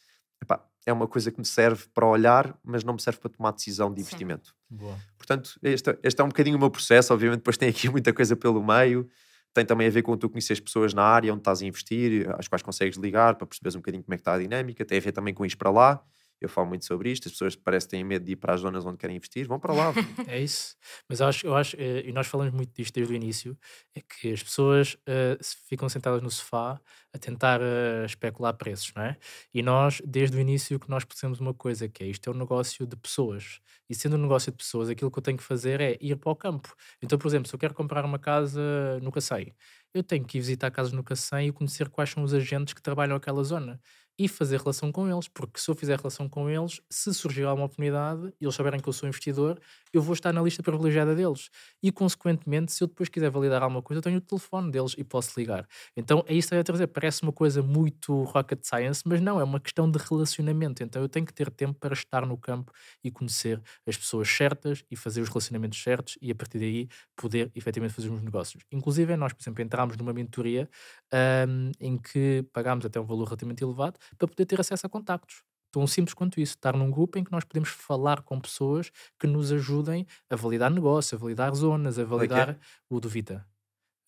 epá, é uma coisa que me serve para olhar, mas não me serve para tomar decisão de investimento. Boa. Portanto, este, este é um bocadinho o meu processo. Obviamente, depois tem aqui muita coisa pelo meio. Tem também a ver com tu conheces pessoas na área onde estás a investir, às quais consegues ligar para perceberes um bocadinho como é que está a dinâmica. Tem a ver também com ir para lá. Eu falo muito sobre isto. As pessoas parece que têm medo de ir para as zonas onde querem investir. Vão para lá. É isso. Mas eu acho, eu acho, eh, e nós falamos muito disto desde o início, é que as pessoas se ficam sentadas no sofá a tentar eh, especular preços, não é? E nós, desde o início, que nós percebemos uma coisa, que é isto é um negócio de pessoas. E sendo um negócio de pessoas, aquilo que eu tenho que fazer é ir para o campo. Então, por exemplo, se eu quero comprar uma casa no Cacém, eu tenho que ir visitar casas no Cacém e conhecer quais são os agentes que trabalham aquela zona e fazer relação com eles, porque se eu fizer relação com eles, se surgir alguma oportunidade e eles souberem que eu sou investidor, eu vou estar na lista privilegiada deles. E, consequentemente, se eu depois quiser validar alguma coisa, eu tenho o telefone deles e posso ligar. Então, é isso que eu ia dizer. Parece uma coisa muito rocket science, mas não, é uma questão de relacionamento. Então, eu tenho que ter tempo para estar no campo e conhecer as pessoas certas e fazer os relacionamentos certos e, a partir daí, poder efetivamente fazer os negócios. Inclusive, nós, por exemplo, entramos numa mentoria ahm, em que pagámos até um valor relativamente elevado para poder ter acesso a contactos. Tão simples quanto isso, estar num grupo em que nós podemos falar com pessoas que nos ajudem a validar negócio, a validar zonas, a é é? validar o do Vita.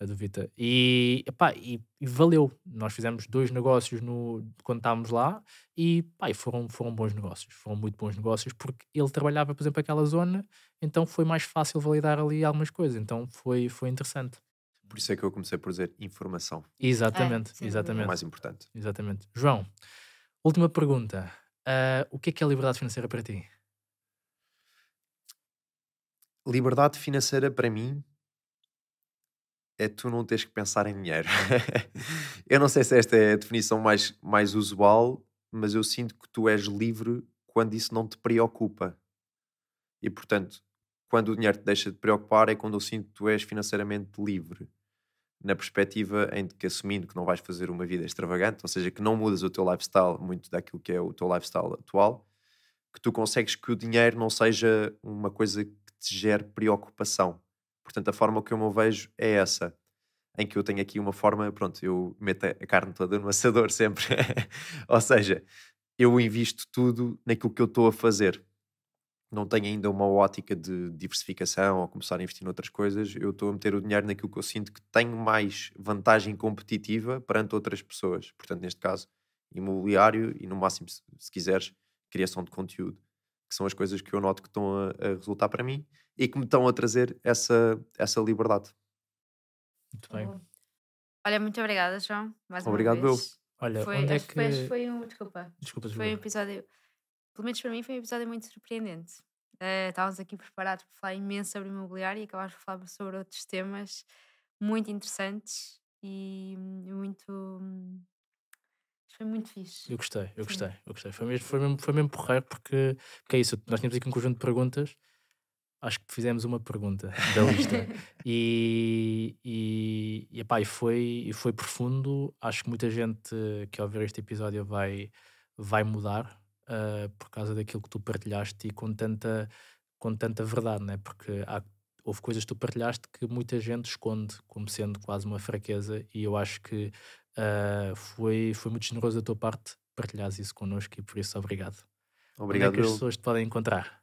A do Vita. E, epá, e, e valeu. Nós fizemos dois negócios no, quando estávamos lá e, pá, e foram, foram bons negócios. Foram muito bons negócios porque ele trabalhava, por exemplo, aquela zona, então foi mais fácil validar ali algumas coisas. Então foi, foi interessante. Por isso é que eu comecei por dizer informação. Exatamente, sem É o exatamente. mais importante. Exatamente. João, última pergunta. Ah, o que é que é liberdade financeira para ti? Liberdade financeira para mim é tu não teres que pensar em dinheiro. eu não sei se esta é a definição mais, mais usual, mas eu sinto que tu és livre quando isso não te preocupa. E portanto, quando o dinheiro te deixa de preocupar é quando eu sinto que tu és financeiramente livre. Na perspectiva em que assumindo que não vais fazer uma vida extravagante, ou seja, que não mudas o teu lifestyle muito daquilo que é o teu lifestyle atual, que tu consegues que o dinheiro não seja uma coisa que te gere preocupação. Portanto, a forma que eu me vejo é essa, em que eu tenho aqui uma forma, pronto, eu meto a carne toda no assador sempre. Ou seja, eu invisto tudo naquilo que eu estou a fazer. Não tenho ainda uma ótica de diversificação ou começar a investir noutras coisas. Eu estou a meter o dinheiro naquilo que eu sinto que tenho mais vantagem competitiva perante outras pessoas. Portanto, neste caso, imobiliário e, no máximo, se, se quiseres, criação de conteúdo, que são as coisas que eu noto que estão a, a resultar para mim e que me estão a trazer essa, essa liberdade. Muito bem. Olha, muito obrigada, João. Mais uma Obrigado, eu. vez. Olha, Foi, onde é que. foi, foi um. Desculpa. Desculpa, Foi um desculpa. episódio. Pelo menos para mim, foi um episódio muito surpreendente. Eh, estávamos aqui preparados para falar imenso sobre imobiliário e acabámos por falar sobre outros temas muito interessantes e muito. Foi muito fixe. Eu gostei, eu gostei, eu gostei. Foi mesmo, foi mesmo, foi mesmo porreiro porque, porque é isso. Nós tínhamos aqui um conjunto de perguntas. Acho que fizemos uma pergunta da lista. e, e, e, epá, e, foi, e foi profundo. Acho que muita gente que ao ver este episódio vai, vai mudar ah, por causa daquilo que tu partilhaste e com tanta, com tanta verdade, né? porque há, houve coisas que tu partilhaste que muita gente esconde como sendo quase uma fraqueza e eu acho que ah, foi, foi muito generoso da tua parte partilhares isso connosco e por isso obrigado. Obrigado, Onde é que as pessoas te podem encontrar?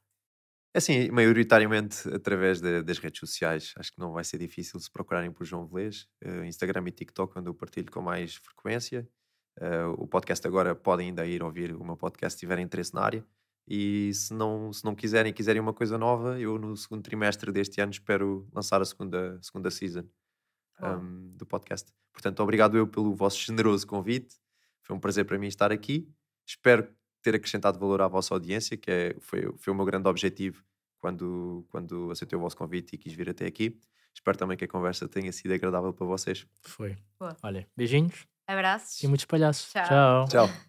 É Assim, maioritariamente através da- das redes sociais. Acho que não vai ser difícil se procurarem por João Velez, eh, Instagram e TikTok, onde eu partilho com mais frequência. Eh, o podcast agora podem ainda ir ouvir o meu podcast se tiverem interesse na área. E se não, se não quiserem, quiserem uma coisa nova, eu no segundo trimestre deste ano espero lançar a segunda, segunda season um, do podcast. Portanto, obrigado eu pelo vosso generoso convite. Foi um prazer para mim estar aqui. Espero ter acrescentado valor à vossa audiência, que é, foi, foi o meu grande objetivo quando, quando aceitei o vosso convite e quis vir até aqui. Espero também que a conversa tenha sido agradável para vocês. Foi. Boa. Olha, beijinhos Abraços. e muitos palhaços. Tchau. Tchau. Tchau.